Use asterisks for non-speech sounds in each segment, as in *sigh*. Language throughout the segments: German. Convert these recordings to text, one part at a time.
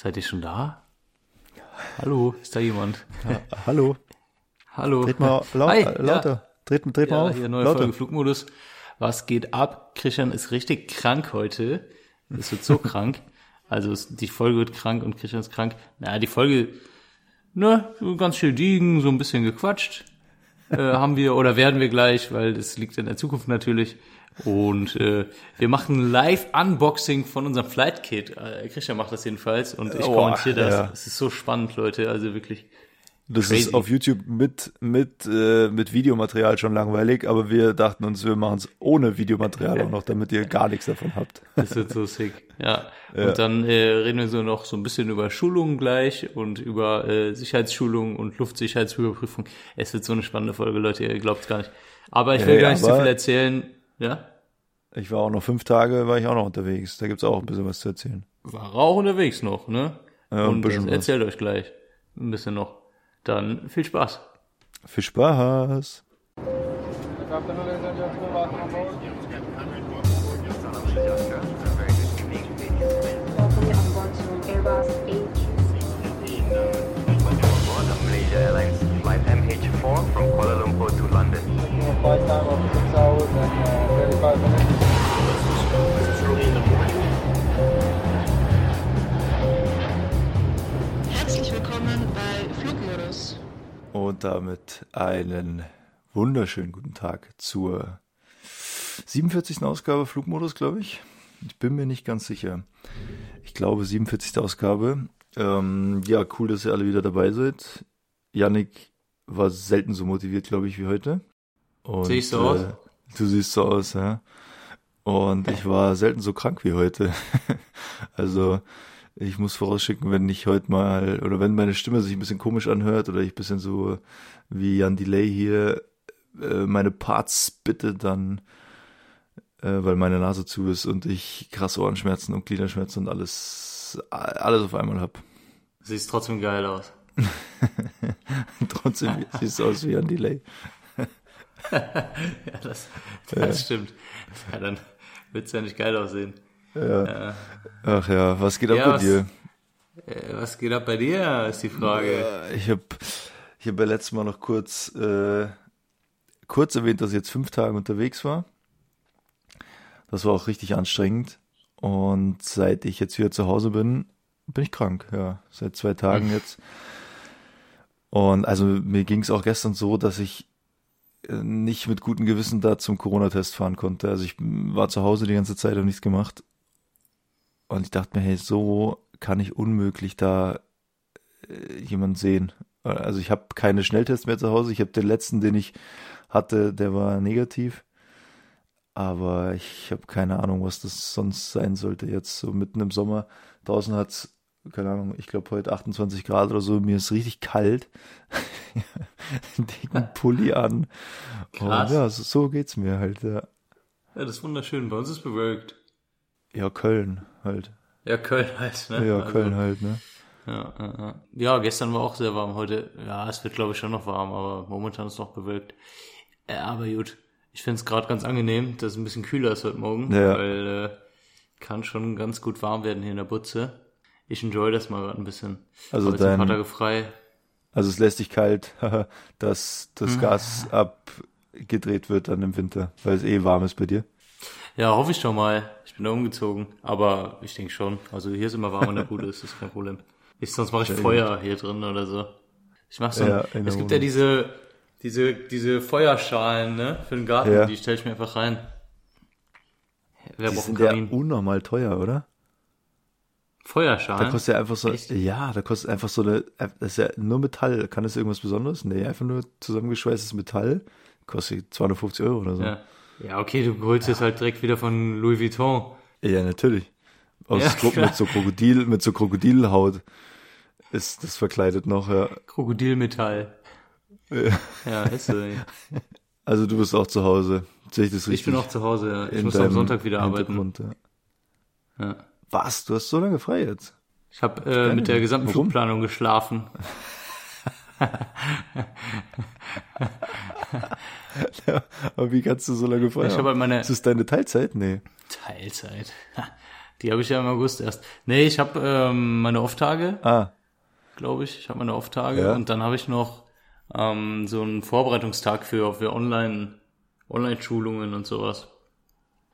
Seid ihr schon da? Hallo, ist da jemand? Ja, hallo. Hallo. Dreht mal laut, Hi, äh, lauter. Ja. Dreht, dreht Ja, mal auf. hier neue lauter. Folge Flugmodus. Was geht ab? Christian ist richtig krank heute. Es wird so *laughs* krank. Also es, die Folge wird krank und Christian ist krank. Na, die Folge, ne, so ganz schön liegen, so ein bisschen gequatscht. Äh, haben wir oder werden wir gleich, weil das liegt in der Zukunft natürlich. Und äh, wir machen ein Live-Unboxing von unserem Flight Kit. Äh, Christian macht das jedenfalls und ich Oh, kommentiere das. ja. Es ist so spannend, Leute. Also wirklich. Das Crazy. ist auf YouTube mit, mit, äh, mit Videomaterial schon langweilig, aber wir dachten uns, wir machen es ohne Videomaterial auch noch, damit ihr gar nichts davon habt. Das wird so sick. Ja. Ja. Und dann äh, reden wir so noch so ein bisschen über Schulungen gleich und über äh, Sicherheitsschulung und Luftsicherheitsüberprüfung. Es wird so eine spannende Folge, Leute, ihr glaubt gar nicht. Aber ich will Ja, gar nicht so viel erzählen. Ja? Ich war auch noch fünf Tage, war ich auch noch unterwegs. Da gibt's auch ein bisschen was zu erzählen. War auch unterwegs noch, ne? Ja, ein und das bisschen was. erzählt euch gleich ein bisschen noch. Dann viel Spaß. Viel Spaß. Welcome on board to Airbus Malaysia Airlines flight MH4 from Kuala Lumpur to Flight time of 6 hours and uh, 35 minutes. Herzlich willkommen bei Flugmodus. Und damit einen wunderschönen guten Tag zur 47. Ausgabe Flugmodus, glaube ich. Ich bin mir nicht ganz sicher. Ich glaube 47. Ausgabe. Ähm, ja, cool, dass ihr alle wieder dabei seid. Yannick war selten so motiviert, glaube ich, wie heute. Und, Sehe ich so aus? Du siehst so aus, ja. Und ich war selten so krank wie heute. *laughs* also ich muss vorausschicken, wenn ich heute mal, oder wenn meine Stimme sich ein bisschen komisch anhört oder ich ein bisschen so wie Jan Delay hier äh, meine Parts bitte, dann, äh, weil meine Nase zu ist und ich krasse Ohrenschmerzen und Gliederschmerzen und alles, alles auf einmal hab. Sieht trotzdem geil aus. *laughs* Trotzdem siehst du aus wie Jan Delay. Ja, das, das stimmt. Ja, dann wird's ja nicht geil aussehen. Ja. Ach ja, was geht ab Ja, bei was- dir? Äh, was geht ab bei dir, ist die Frage. Äh, Ich habe ich hab ja letztes Mal noch kurz, äh, kurz erwähnt, dass ich jetzt fünf Tage unterwegs war. Das war auch richtig anstrengend. Und seit ich jetzt wieder zu Hause bin, bin ich krank, ja. Seit zwei Tagen jetzt. Und also mir ging es auch gestern so, dass ich nicht mit gutem Gewissen da zum Corona-Test fahren konnte. Also ich war zu Hause die ganze Zeit und nichts gemacht. Und ich dachte mir, hey, so kann ich unmöglich da äh, jemanden sehen. Also ich habe keine Schnelltests mehr zu Hause. Ich habe den letzten, den ich hatte, der war negativ. Aber ich habe keine Ahnung, was das sonst sein sollte. Jetzt so mitten im Sommer. Draußen hat's keine Ahnung, ich glaube heute 28 Grad oder so. Mir ist richtig kalt. *laughs* *laughs* Dicken Pulli an. Krass. Und ja, so, so geht's mir halt. Ja. Ja, das ist wunderschön. Bei uns ist bewölkt. ja, Köln halt. Ja, Köln halt, ne? Ja, Also, Köln halt, ne? Ja, ja, ja. ja, gestern war auch sehr warm. Heute, ja, es wird glaube ich schon noch warm, aber momentan ist noch bewölkt. Ja, aber gut. Ich finde es gerade ganz angenehm, dass es ein bisschen kühler ist heute Morgen, Ja. weil äh, kann schon ganz gut warm werden hier in der Butze. Ich enjoy das mal gerade ein bisschen. Also jetzt ein paar dein- Tage frei. Also es lässt dich kalt, *laughs* dass das Hm. Gas abgedreht wird dann im Winter, weil es eh warm ist bei dir. Ja, hoffe ich doch mal. Ich bin da umgezogen, aber ich denke schon. Also hier ist immer warm in der Bude, ist das kein Problem. Ich, sonst mache ich Feuer hier drin oder so. Ich mache so. Ja, ein, es gibt ja diese diese diese Feuerschalen, ne, für den Garten. Ja. Die stelle ich mir einfach rein. Wer Die braucht einen sind ja unnormal teuer, oder? Da Feuerschalen. kostet ja einfach so, Echt? ja, da kostet einfach so eine, das ist ja nur Metall. Kann das irgendwas Besonderes? Nee, einfach nur zusammengeschweißtes Metall. Kostet 250 Euro oder so. ja. ja, okay, du holst es halt direkt wieder von Louis Vuitton. Ja, natürlich. Aus Ja, klar. mit so Krokodil, mit so Krokodilhaut ist das verkleidet noch, ja. Krokodilmetall. Ja. Ja, ist so. Also du bist auch zu Hause. Sehe ich das richtig? Ich bin auch zu Hause. ja. Ich muss am Sonntag wieder arbeiten. Ja. Ja. Was? Du hast so lange frei jetzt? Ich habe äh, mit der gesamten Warum? Flugplanung geschlafen. *laughs* Aber wie kannst du so lange frei Ich haben? habe halt meine Ist das deine Teilzeit? Nee. Teilzeit. *laughs* Die habe ich ja im August erst. Nee, ich habe ähm, meine Off-Tage, Ah, glaube ich. Ich habe meine Off-Tage Ja. und dann habe ich noch ähm, so einen Vorbereitungstag für, für Online, Online-Schulungen und sowas.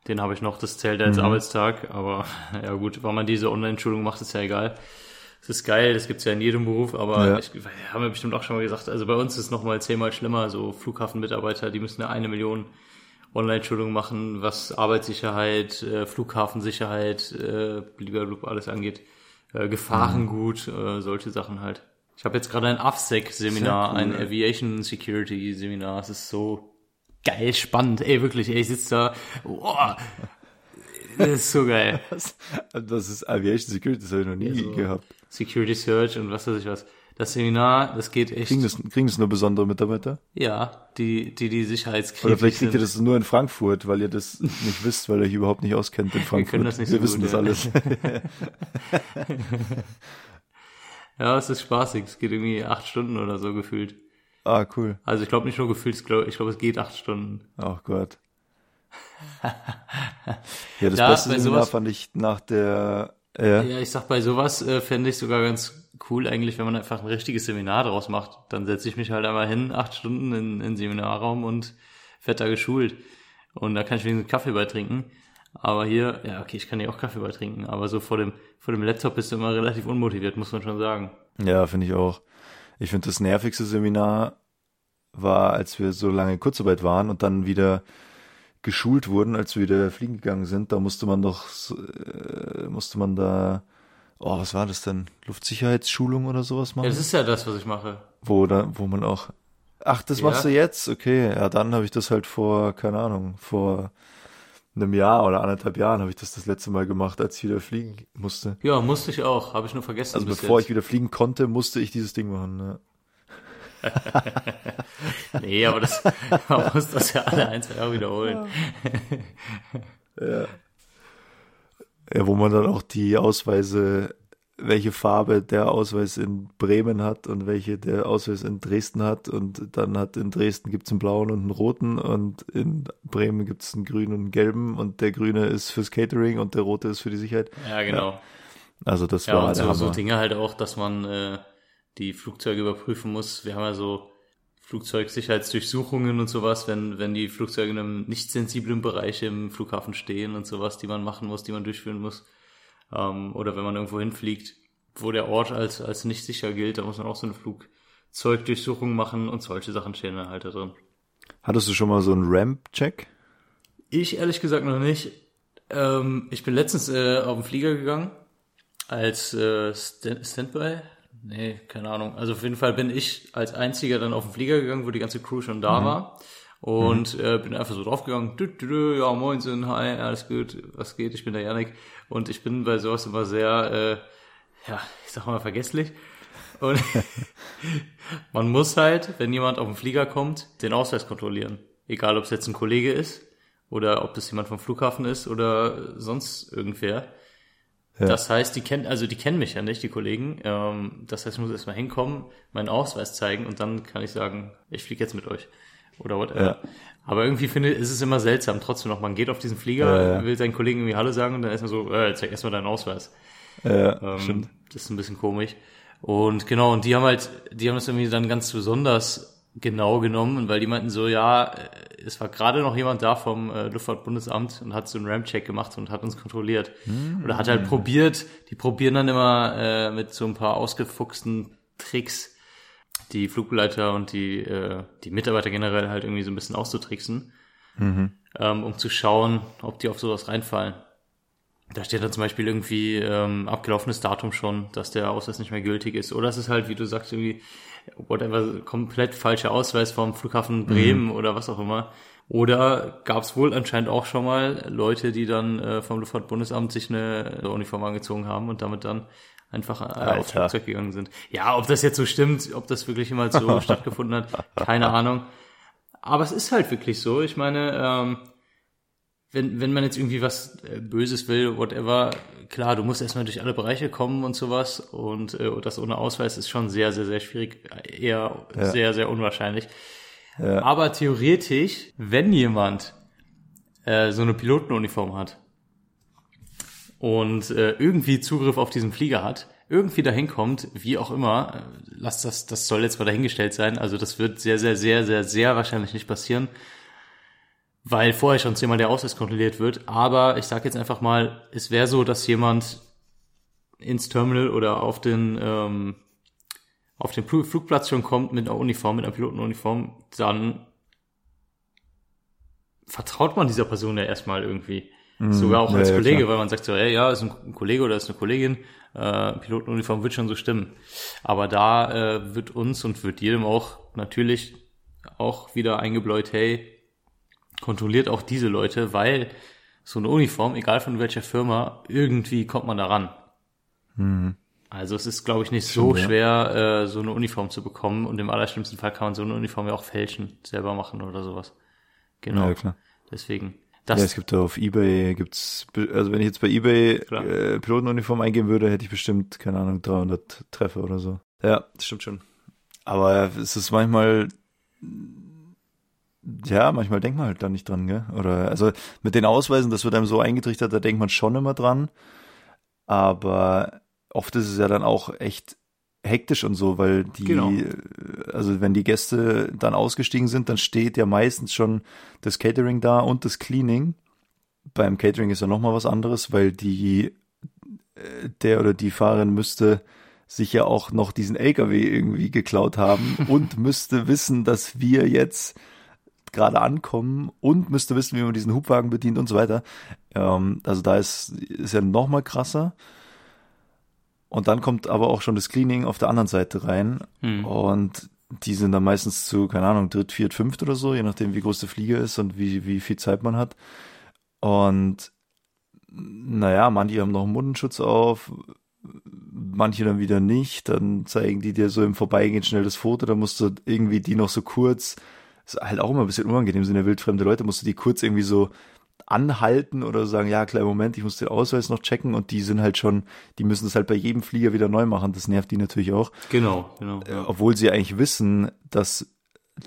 Den habe ich noch, das zählt als Mhm. Arbeitstag, aber *laughs* ja gut, wenn man diese Online-Schulung macht, ist ja egal. Das ist geil, das gibt's ja in jedem Beruf, aber Ja. ich, haben wir bestimmt auch schon mal gesagt, also bei uns ist es nochmal zehnmal schlimmer, so Flughafenmitarbeiter, die müssen ja eine Million Online-Schulungen machen, was Arbeitssicherheit, äh, Flughafensicherheit, äh, blablabla alles angeht, äh, Gefahrengut, äh, solche Sachen halt. Ich habe jetzt gerade ein AFSEC-Seminar, cool. ein Aviation Security-Seminar, es ist so geil spannend, ey, wirklich, ey, ich sitze da, boah, das ist so geil. *laughs* das ist Aviation Security, das habe ich noch nie so. gehabt. Security Search und was weiß ich was. Das Seminar, das geht echt. Kriegen das, kriegen das nur besondere Mitarbeiter? Ja, die, die, die sicherheitskrieg Oder vielleicht kriegt sind. ihr das nur in Frankfurt, weil ihr das nicht wisst, weil ihr euch überhaupt nicht auskennt in *laughs* Frankfurt. können das nicht Wir so wissen gut, das ja. alles. *laughs* Ja, es ist spaßig. Es geht irgendwie acht Stunden oder so gefühlt. Ah, cool. Also ich glaube nicht nur gefühlt, ich glaube, ich glaub, es geht acht Stunden. Ach Gott. *laughs* Ja, das Ja, beste Seminar fand ich nach der, ja, Ja, ich sag, bei sowas äh, fände ich sogar ganz cool eigentlich, wenn man einfach ein richtiges Seminar draus macht. Dann setze ich mich halt einmal hin, acht Stunden in, in den Seminarraum und werd da geschult. Und da kann ich wenigstens Kaffee bei trinken. Aber hier, ja, okay, ich kann hier auch Kaffee bei trinken, aber so vor dem, vor dem Laptop bist du immer relativ unmotiviert, muss man schon sagen. ja finde ich auch. Ich finde das nervigste Seminar war, als wir so lange in Kurzarbeit waren und dann wieder geschult wurden, als wir wieder fliegen gegangen sind. Da musste man doch, äh, musste man da, oh, was war das denn? Luftsicherheitsschulung oder sowas machen? Ja, das ist ja das, was ich mache. wo da, wo man auch, ach, das Ja. machst du jetzt? Okay, ja, dann habe ich das halt vor, keine Ahnung, vor einem Jahr oder anderthalb Jahren habe ich das das letzte Mal gemacht, als ich wieder fliegen musste. Ja, musste ich auch, habe ich nur vergessen. Also bevor jetzt. ich wieder fliegen konnte, musste ich dieses Ding machen. Ne? *laughs* Nee, aber das, *laughs* man muss das ja alle ein, zwei Jahre wiederholen. Ja, wo man dann auch die Ausweise, welche Farbe der Ausweis in Bremen hat und welche der Ausweis in Dresden hat. Und dann hat in Dresden gibt's einen blauen und einen roten und in Bremen gibt's einen grünen und einen gelben und der grüne ist fürs Catering und der rote ist für die Sicherheit. Ja, genau. Also das Ja, war und so, so Hammer. Dinge halt auch, dass man äh, die Flugzeuge überprüfen muss. Wir haben ja so Flugzeugsicherheitsdurchsuchungen und sowas, wenn, wenn die Flugzeuge in einem nicht sensiblen Bereich im Flughafen stehen und sowas, die man machen muss, die man durchführen muss. Ähm, oder wenn man irgendwo hinfliegt, wo der Ort als, als nicht sicher gilt, da muss man auch so eine Flugzeugdurchsuchung machen und solche Sachen stehen dann halt da drin. Hattest du schon mal so einen Ramp-Check? Ich ehrlich gesagt noch nicht. Ähm, ich bin letztens äh, auf den Flieger gegangen als äh, Stand Standby. Nee, keine Ahnung. Also auf jeden Fall bin ich als einziger dann auf den Flieger gegangen, wo die ganze Crew schon da war. Und äh, bin einfach so draufgegangen, dü, dü, dü, ja moinsen, hi, alles gut, was geht, ich bin der Janik. Und ich bin bei sowas immer sehr, äh, ja, ich sag mal vergesslich. Und *laughs* man muss halt, wenn jemand auf den Flieger kommt, den Ausweis kontrollieren. Egal, ob es jetzt ein Kollege ist oder ob das jemand vom Flughafen ist oder sonst irgendwer. Ja. Das heißt, die kennen, also die kennen mich ja nicht, die Kollegen. Ähm, das heißt, ich muss erstmal hinkommen, meinen Ausweis zeigen und dann kann ich sagen, ich fliege jetzt mit euch. Oder whatever. Ja. Aber irgendwie finde ich, ist es immer seltsam. Trotzdem noch, man geht auf diesen Flieger, ja. will seinen Kollegen irgendwie Hallo sagen und dann erstmal so, äh, zeig erstmal deinen Ausweis. Ja, Ähm, stimmt. Das ist ein bisschen komisch. Und genau, und die haben halt, die haben es irgendwie dann ganz besonders genau genommen, weil die meinten so, ja, äh, es war gerade noch jemand da vom äh, Luftfahrtbundesamt und hat so einen Ramp-Check gemacht und hat uns kontrolliert. Oder hat halt probiert, die probieren dann immer äh, mit so ein paar ausgefuchsten Tricks die Flugbegleiter und die, äh, die Mitarbeiter generell halt irgendwie so ein bisschen auszutricksen, ähm, um zu schauen, ob die auf sowas reinfallen. Da steht dann zum Beispiel irgendwie ähm, abgelaufenes Datum schon, dass der Ausweis nicht mehr gültig ist. Oder es ist halt, wie du sagst, irgendwie whatever, komplett falscher Ausweis vom Flughafen Bremen oder was auch immer. Oder gab es wohl anscheinend auch schon mal Leute, die dann äh, vom Luftfahrtbundesamt sich eine Uniform angezogen haben und damit dann einfach äh, aufs. Flugzeug gegangen sind. Ja, ob das jetzt so stimmt, ob das wirklich jemals so *laughs* stattgefunden hat, keine Ahnung. Aber es ist halt wirklich so. Ich meine, ähm, wenn, wenn man jetzt irgendwie was äh, Böses will, whatever, klar, du musst erstmal durch alle Bereiche kommen und sowas und äh, das ohne Ausweis ist schon sehr, sehr, sehr schwierig, eher Ja. sehr, sehr unwahrscheinlich. Ja. Aber theoretisch, wenn jemand äh, so eine Pilotenuniform hat und äh, irgendwie Zugriff auf diesen Flieger hat, irgendwie dahin kommt, wie auch immer, äh, lass das, das soll jetzt mal dahingestellt sein. Also das wird sehr, sehr, sehr, sehr, sehr wahrscheinlich nicht passieren, weil vorher schon zehnmal der Ausweis kontrolliert wird. Aber ich sage jetzt einfach mal, es wäre so, dass jemand ins Terminal oder auf den ähm, auf den Fl- Flugplatz schon kommt mit einer Uniform, mit einer Pilotenuniform, dann vertraut man dieser Person ja erstmal irgendwie. Sogar auch ja, als ja, Kollege, klar. weil man sagt so, hey, ja, ist ein Kollege oder ist eine Kollegin, äh, Pilotenuniform wird schon so stimmen. Aber da äh, wird uns und wird jedem auch natürlich auch wieder eingebläut, hey, kontrolliert auch diese Leute, weil so eine Uniform, egal von welcher Firma, irgendwie kommt man da ran. Also es ist, glaube ich, nicht so Mhm. Stimmt, ja. schwer, äh, so eine Uniform zu bekommen und im allerschlimmsten Fall kann man so eine Uniform ja auch fälschen, selber machen oder sowas. Genau. Ja, klar. Deswegen. Ja, Das, es gibt da auf Ebay, gibt's, also wenn ich jetzt bei Ebay äh, Pilotenuniform eingeben würde, hätte ich bestimmt, keine Ahnung, 300 Treffer oder so. Ja, das stimmt schon. Aber es ist manchmal, ja, manchmal denkt man halt da nicht dran, gell? Oder, also mit den Ausweisen, das wird einem so eingetrichtert, da denkt man schon immer dran. Aber oft ist es ja dann auch echt hektisch und so, weil die, Genau. also wenn die Gäste dann ausgestiegen sind, dann steht ja meistens schon das Catering da und das Cleaning. Beim Catering ist ja nochmal was anderes, weil die, äh, der oder die Fahrerin müsste sich ja auch noch diesen LKW irgendwie geklaut haben *laughs* und müsste wissen, dass wir jetzt gerade ankommen und müsste wissen, wie man diesen Hubwagen bedient und so weiter. Ähm, also da ist, ist ja noch mal krasser. Und dann kommt aber auch schon das Cleaning auf der anderen Seite rein. Hm. Und die sind dann meistens zu, keine Ahnung, dritt, viert, fünft oder so, je nachdem, wie groß der Flieger ist und wie, wie viel Zeit man hat. Und naja, manche haben noch einen Mundenschutz auf, manche dann wieder nicht. Dann zeigen die dir so im Vorbeigehen schnell das Foto, da musst du irgendwie die noch so kurz, ist halt auch immer ein bisschen unangenehm, sind ja wildfremde Leute, musst du die kurz irgendwie so anhalten oder sagen, ja, kleinen Moment, ich muss den Ausweis noch checken und die sind halt schon, die müssen das halt bei jedem Flieger wieder neu machen, das nervt die natürlich auch, genau, genau. äh, obwohl sie eigentlich wissen, dass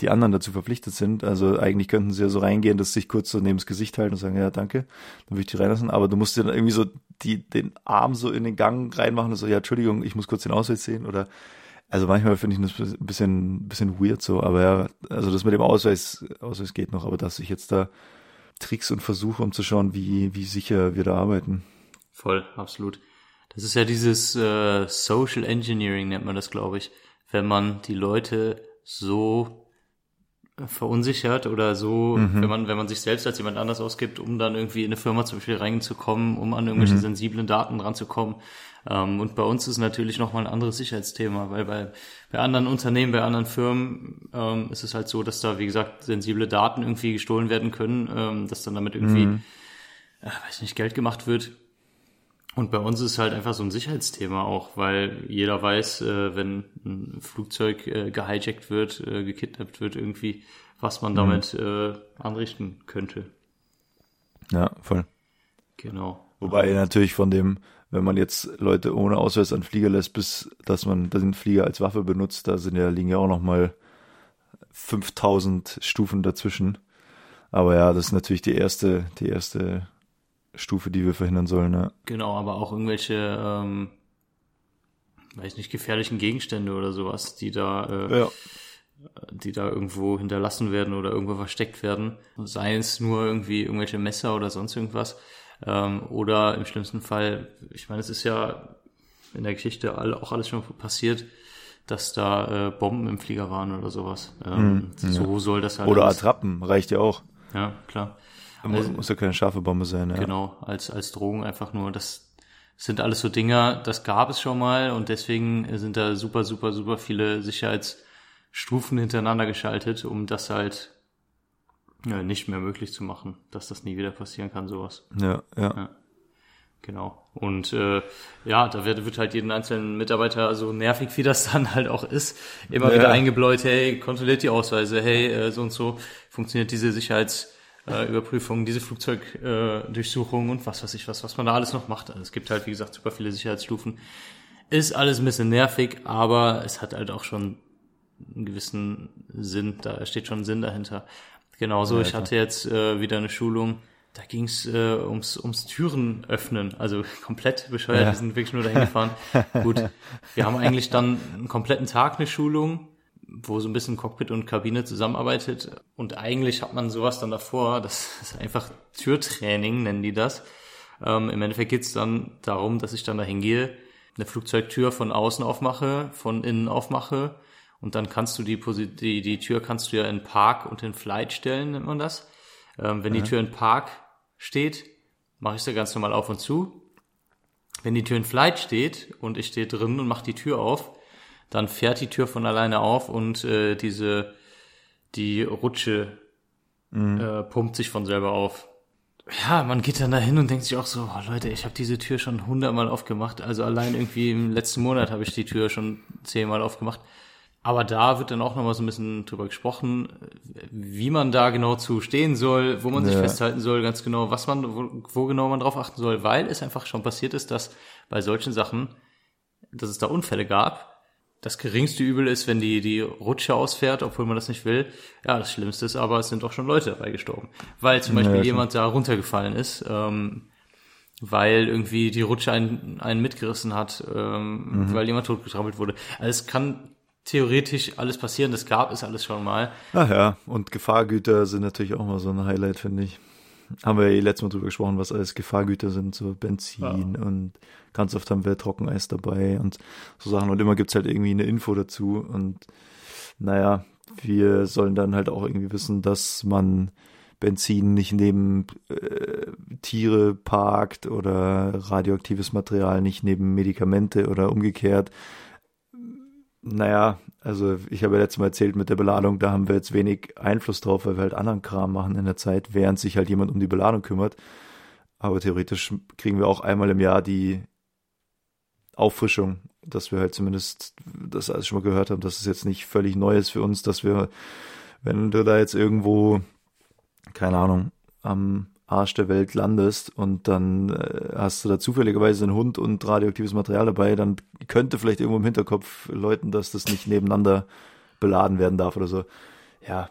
die anderen dazu verpflichtet sind, also eigentlich könnten sie ja so reingehen, dass sie sich kurz so neben das Gesicht halten und sagen, ja, danke, dann würde ich die reinlassen, aber du musst dir dann irgendwie so die, den Arm so in den Gang reinmachen und so, ja, Entschuldigung, ich muss kurz den Ausweis sehen. Oder also manchmal finde ich das ein bisschen, bisschen weird so, aber ja, also das mit dem Ausweis, Ausweis geht noch, aber dass ich jetzt da Tricks und Versuche, um zu schauen, wie, wie sicher wir da arbeiten. Voll, absolut. Das ist ja dieses äh, Social Engineering, nennt man das, glaube ich. Wenn man die Leute so äh, verunsichert oder so, wenn man, wenn man sich selbst als jemand anders ausgibt, um dann irgendwie in eine Firma zum Beispiel reinzukommen, um an irgendwelche sensiblen Daten ranzukommen. Ähm, und bei uns ist natürlich nochmal ein anderes Sicherheitsthema, weil bei, bei anderen Unternehmen, bei anderen Firmen ähm, ist es halt so, dass da, wie gesagt, sensible Daten irgendwie gestohlen werden können, ähm, dass dann damit irgendwie, äh, weiß nicht, Geld gemacht wird. Und bei uns ist halt einfach so ein Sicherheitsthema auch, weil jeder weiß, äh, wenn ein Flugzeug äh, gehijackt wird, äh, gekidnappt wird irgendwie, was man damit äh, anrichten könnte. Ja, voll. Genau. Wobei natürlich von dem, wenn man jetzt Leute ohne Ausweis an Flieger lässt, bis dass man den Flieger als Waffe benutzt, da sind ja liegen ja auch noch mal 5000 Stufen dazwischen. Aber ja, das ist natürlich die erste, die erste Stufe, die wir verhindern sollen. Ja. Genau, aber auch irgendwelche, ähm, weiß nicht, gefährlichen Gegenstände oder sowas, die da, äh, Ja. die da irgendwo hinterlassen werden oder irgendwo versteckt werden. Sei es nur irgendwie irgendwelche Messer oder sonst irgendwas. Ähm, oder im schlimmsten Fall, ich meine, es ist ja in der Geschichte all, auch alles schon passiert, dass da äh, Bomben im Flieger waren oder sowas. Ähm, so soll das halt Oder alles- Attrappen, reicht ja auch. Ja, klar. Muss, Also- muss ja keine scharfe Bombe sein. Ja. Genau, als, als Drogen einfach nur. Das sind alles so Dinger, das gab es schon mal und deswegen sind da super, super, super viele Sicherheitsstufen hintereinander geschaltet, um das halt ja, nicht mehr möglich zu machen, dass das nie wieder passieren kann, sowas. Ja, ja. Genau. Und äh, ja, da wird, wird halt jeden einzelnen Mitarbeiter, so nervig wie das dann halt auch ist, immer Ja. wieder eingebläut, hey, kontrolliert die Ausweise, hey, äh, so und so funktioniert diese Sicherheitsüberprüfung, äh, diese Flugzeugdurchsuchung äh, und was weiß ich was, was man da alles noch macht. Also es gibt halt, wie gesagt, super viele Sicherheitsstufen. Ist alles ein bisschen nervig, aber es hat halt auch schon einen gewissen Sinn, da steht schon Sinn dahinter. Genauso, ich hatte jetzt äh, wieder eine Schulung, da ging's äh, ums, ums Türen öffnen, also *laughs* komplett bescheuert, Ja. wir sind wirklich nur dahin gefahren. *laughs* Gut, wir haben eigentlich dann einen kompletten Tag eine Schulung, wo so ein bisschen Cockpit und Kabine zusammenarbeitet. Und eigentlich hat man sowas dann davor, das *laughs* ist einfach Türtraining, nennen die das. Ähm, Im Endeffekt geht's dann darum, dass ich dann dahin gehe, eine Flugzeugtür von außen aufmache, von innen aufmache und dann kannst du die, Posi die, die Tür kannst du ja in Park und in Flight stellen, nennt man das. Ähm, wenn die Tür in Park steht, mache ich sie ganz normal auf und zu. Wenn die Tür in Flight steht und ich stehe drin und mache die Tür auf, dann fährt die Tür von alleine auf und äh, diese die Rutsche äh, pumpt sich von selber auf. Ja, man geht dann dahin und denkt sich auch so, oh Leute, ich habe diese Tür schon hundertmal aufgemacht. Also allein irgendwie im letzten Monat habe ich die Tür schon zehnmal aufgemacht. Aber da wird dann auch nochmal so ein bisschen drüber gesprochen, wie man da genau zu stehen soll, wo man sich Ja. festhalten soll, ganz genau, was man, wo, wo genau man drauf achten soll, weil es einfach schon passiert ist, dass bei solchen Sachen, dass es da Unfälle gab. Das geringste Übel ist, wenn die, die Rutsche ausfährt, obwohl man das nicht will. Ja, das Schlimmste ist aber, es sind auch schon Leute dabei gestorben. Weil zum Beispiel Ja, jemand da runtergefallen ist, ähm, weil irgendwie die Rutsche einen, einen mitgerissen hat, ähm, weil jemand totgetrampelt wurde. Also es kann theoretisch alles passieren, das gab es alles schon mal. Ach ja, und Gefahrgüter sind natürlich auch mal so ein Highlight, finde ich. Haben wir ja eh letztes Mal drüber gesprochen, was alles Gefahrgüter sind, so Benzin und ganz oft haben wir Trockeneis dabei und so Sachen und immer gibt's halt irgendwie eine Info dazu und naja, wir sollen dann halt auch irgendwie wissen, dass man Benzin nicht neben äh, Tiere parkt oder radioaktives Material nicht neben Medikamente oder umgekehrt. Naja, also ich habe ja letztes Mal erzählt mit der Beladung, da haben wir jetzt wenig Einfluss drauf, weil wir halt anderen Kram machen in der Zeit, während sich halt jemand um die Beladung kümmert. Aber theoretisch kriegen wir auch einmal im Jahr die Auffrischung, dass wir halt zumindest das alles schon mal gehört haben, dass es jetzt nicht völlig neu ist für uns, dass wir, wenn du da jetzt irgendwo, keine Ahnung, am Arsch der Welt landest und dann äh, hast du da zufälligerweise einen Hund und radioaktives Material dabei, dann könnte vielleicht irgendwo im Hinterkopf läuten, dass das nicht nebeneinander beladen werden darf oder so. Ja,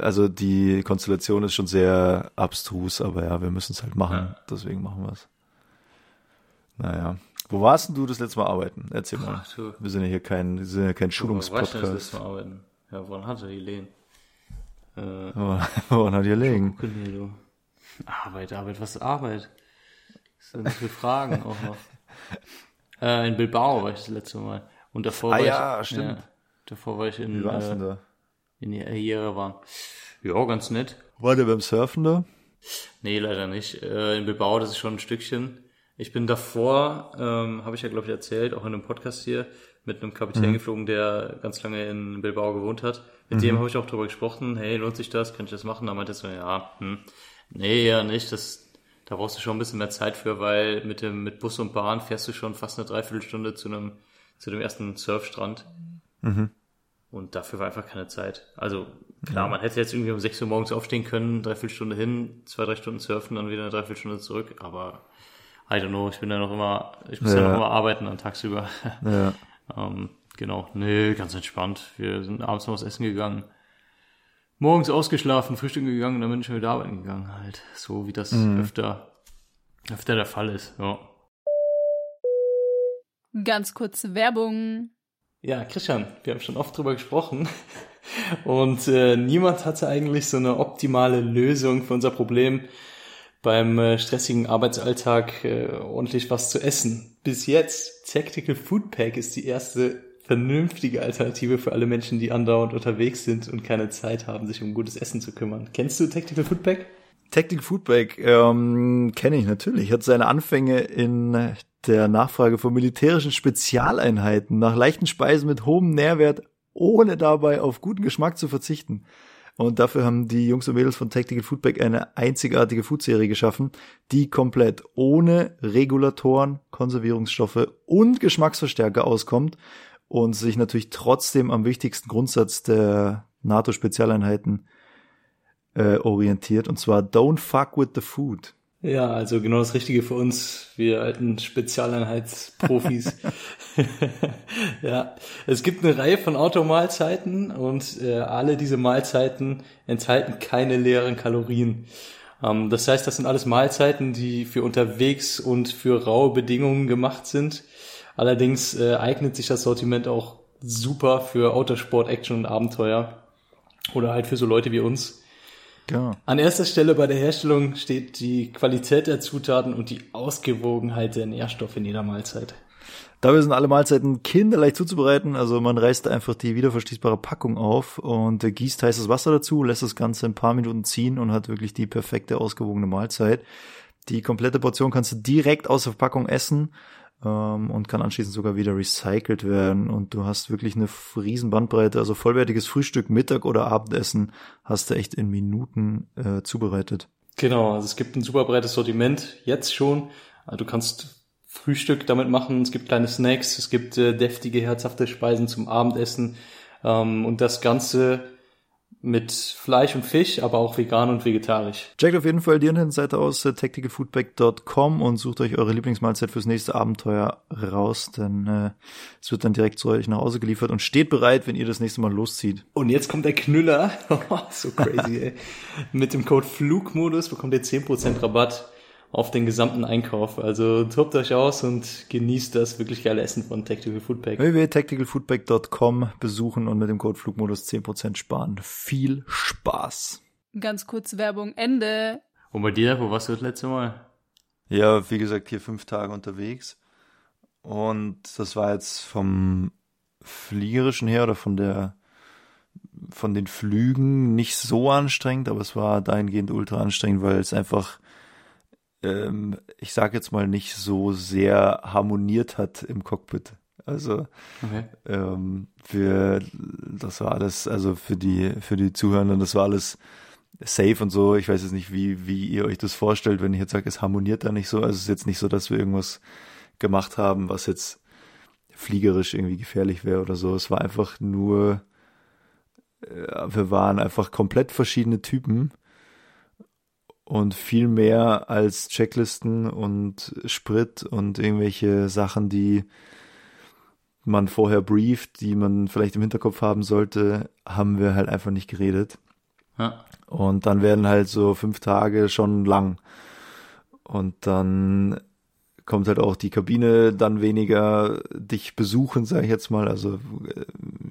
also die Konstellation ist schon sehr abstrus, aber ja, wir müssen es halt machen. Ja. Deswegen machen wir es. Naja. Wo warst denn du das letzte Mal arbeiten? Erzähl mal. Ach. Wir sind ja hier kein, wir sind ja kein Wo war ich denn das Schulungspodcast. letzte Mal arbeiten? Ja, woran hatte Helene? Äh, Aber *laughs* Woran hat ihr liegen? Arbeit, Arbeit, was ist Arbeit? Das sind viele Fragen auch noch. *laughs* Äh, in Bilbao war ich das letzte Mal. Und davor Ah war ja, ich, stimmt. davor war ich in, Wie war's äh, denn da? in Jerewan. Ja, ganz nett. War der beim Surfen da? Nee, leider nicht. Äh, in Bilbao, das ist schon ein Stückchen. Ich bin davor, ähm, habe ich ja glaube ich erzählt, auch in einem Podcast hier, mit einem Kapitän geflogen, der ganz lange in Bilbao gewohnt hat. Mit dem habe ich auch drüber gesprochen, hey, lohnt sich das, kann ich das machen? Da meinte er so, ja, hm, nee, ja nicht, das, da brauchst du schon ein bisschen mehr Zeit für, weil mit dem, mit Bus und Bahn fährst du schon fast eine Dreiviertelstunde zu einem, zu dem ersten Surfstrand. Und dafür war einfach keine Zeit. Also klar, man hätte jetzt irgendwie um 6 Uhr morgens aufstehen können, dreiviertel Stunde hin, zwei, drei Stunden surfen, dann wieder eine Dreiviertelstunde zurück. Aber I don't know, ich bin ja noch immer, ich muss ja, Ja. noch immer arbeiten dann tagsüber. Ja. *laughs* ähm, genau, nee, ganz entspannt. Wir sind abends noch was essen gegangen. Morgens ausgeschlafen, frühstücken gegangen und dann bin ich schon wieder arbeiten gegangen halt. So wie das öfter, öfter der Fall ist, ja. Ganz kurze Werbung. Ja, Christian, wir haben schon oft drüber gesprochen *laughs* und äh, niemand hatte eigentlich so eine optimale Lösung für unser Problem beim äh, stressigen Arbeitsalltag äh, ordentlich was zu essen. Bis jetzt, Tactical Food Pack ist die erste vernünftige Alternative für alle Menschen, die andauernd unterwegs sind und keine Zeit haben, sich um gutes Essen zu kümmern. Kennst du Tactical Food Pack? Tactic Foodback ähm, kenne ich natürlich. Hat seine Anfänge in der Nachfrage von militärischen Spezialeinheiten nach leichten Speisen mit hohem Nährwert, ohne dabei auf guten Geschmack zu verzichten. Und dafür haben die Jungs und Mädels von Tactical Foodback eine einzigartige Foodserie geschaffen, die komplett ohne Regulatoren, Konservierungsstoffe und Geschmacksverstärker auskommt und sich natürlich trotzdem am wichtigsten Grundsatz der NATO-Spezialeinheiten äh, orientiert, und zwar Don't fuck with the food. Ja, also genau das Richtige für uns, wir alten Spezialeinheitsprofis. *laughs* *laughs* ja, es gibt eine Reihe von Automahlzeiten und äh, alle diese Mahlzeiten enthalten keine leeren Kalorien. Ähm, das heißt, das sind alles Mahlzeiten, die für unterwegs und für raue Bedingungen gemacht sind. Allerdings äh, eignet sich das Sortiment auch super für Autosport, Action und Abenteuer. Oder halt für so Leute wie uns. Genau. An erster Stelle bei der Herstellung steht die Qualität der Zutaten und die Ausgewogenheit der Nährstoffe in jeder Mahlzeit. Dabei sind alle Mahlzeiten kinderleicht zuzubereiten. Also man reißt einfach die wiederverschließbare Packung auf und gießt heißes Wasser dazu, lässt das Ganze ein paar Minuten ziehen und hat wirklich die perfekte ausgewogene Mahlzeit. Die komplette Portion kannst du direkt aus der Verpackung essen ähm, und kann anschließend sogar wieder recycelt werden. Und du hast wirklich eine riesen Bandbreite. Also vollwertiges Frühstück, Mittag oder Abendessen hast du echt in Minuten äh, zubereitet. Genau, also es gibt ein super breites Sortiment, jetzt schon. Also du kannst Frühstück damit machen, es gibt kleine Snacks, es gibt äh, deftige, herzhafte Speisen zum Abendessen ähm, und das Ganze mit Fleisch und Fisch, aber auch vegan und vegetarisch. Checkt auf jeden Fall die Internetseite aus äh, tacticalfoodback.com und sucht euch eure Lieblingsmahlzeit fürs nächste Abenteuer raus, denn äh, es wird dann direkt zu euch nach Hause geliefert und steht bereit, wenn ihr das nächste Mal loszieht. Und jetzt kommt der Knüller, *laughs* so crazy, ey. Mit dem Code Flugmodus bekommt ihr 10% Rabatt auf den gesamten Einkauf. Also tobt euch aus und genießt das wirklich geile Essen von Tactical Foodpack. www.tacticalfoodback.com besuchen und mit dem Code Flugmodus 10% sparen. Viel Spaß! Ganz kurz Werbung, Ende. Und bei dir, wo warst du das letzte Mal? Ja, wie gesagt, hier fünf Tage unterwegs. Und das war jetzt vom Fliegerischen her oder von der von den Flügen nicht so anstrengend, aber es war dahingehend ultra anstrengend, weil es einfach, ähm, ich sag jetzt mal, nicht so sehr harmoniert hat im Cockpit. Also Okay. ähm, wir, das war alles, also für die, für die Zuhörer, das war alles safe und so. Ich weiß jetzt nicht, wie, wie ihr euch das vorstellt, wenn ich jetzt sage, es harmoniert da nicht so. Also es ist jetzt nicht so, dass wir irgendwas gemacht haben, was jetzt fliegerisch irgendwie gefährlich wäre oder so. Es war einfach nur, äh, wir waren einfach komplett verschiedene Typen und viel mehr als Checklisten und Sprit und irgendwelche Sachen, die man vorher brieft, die man vielleicht im Hinterkopf haben sollte, haben wir halt einfach nicht geredet. Ja. Und dann werden halt so fünf Tage schon lang. Und dann kommt halt auch die Kabine dann weniger dich besuchen, sage ich jetzt mal. Also äh,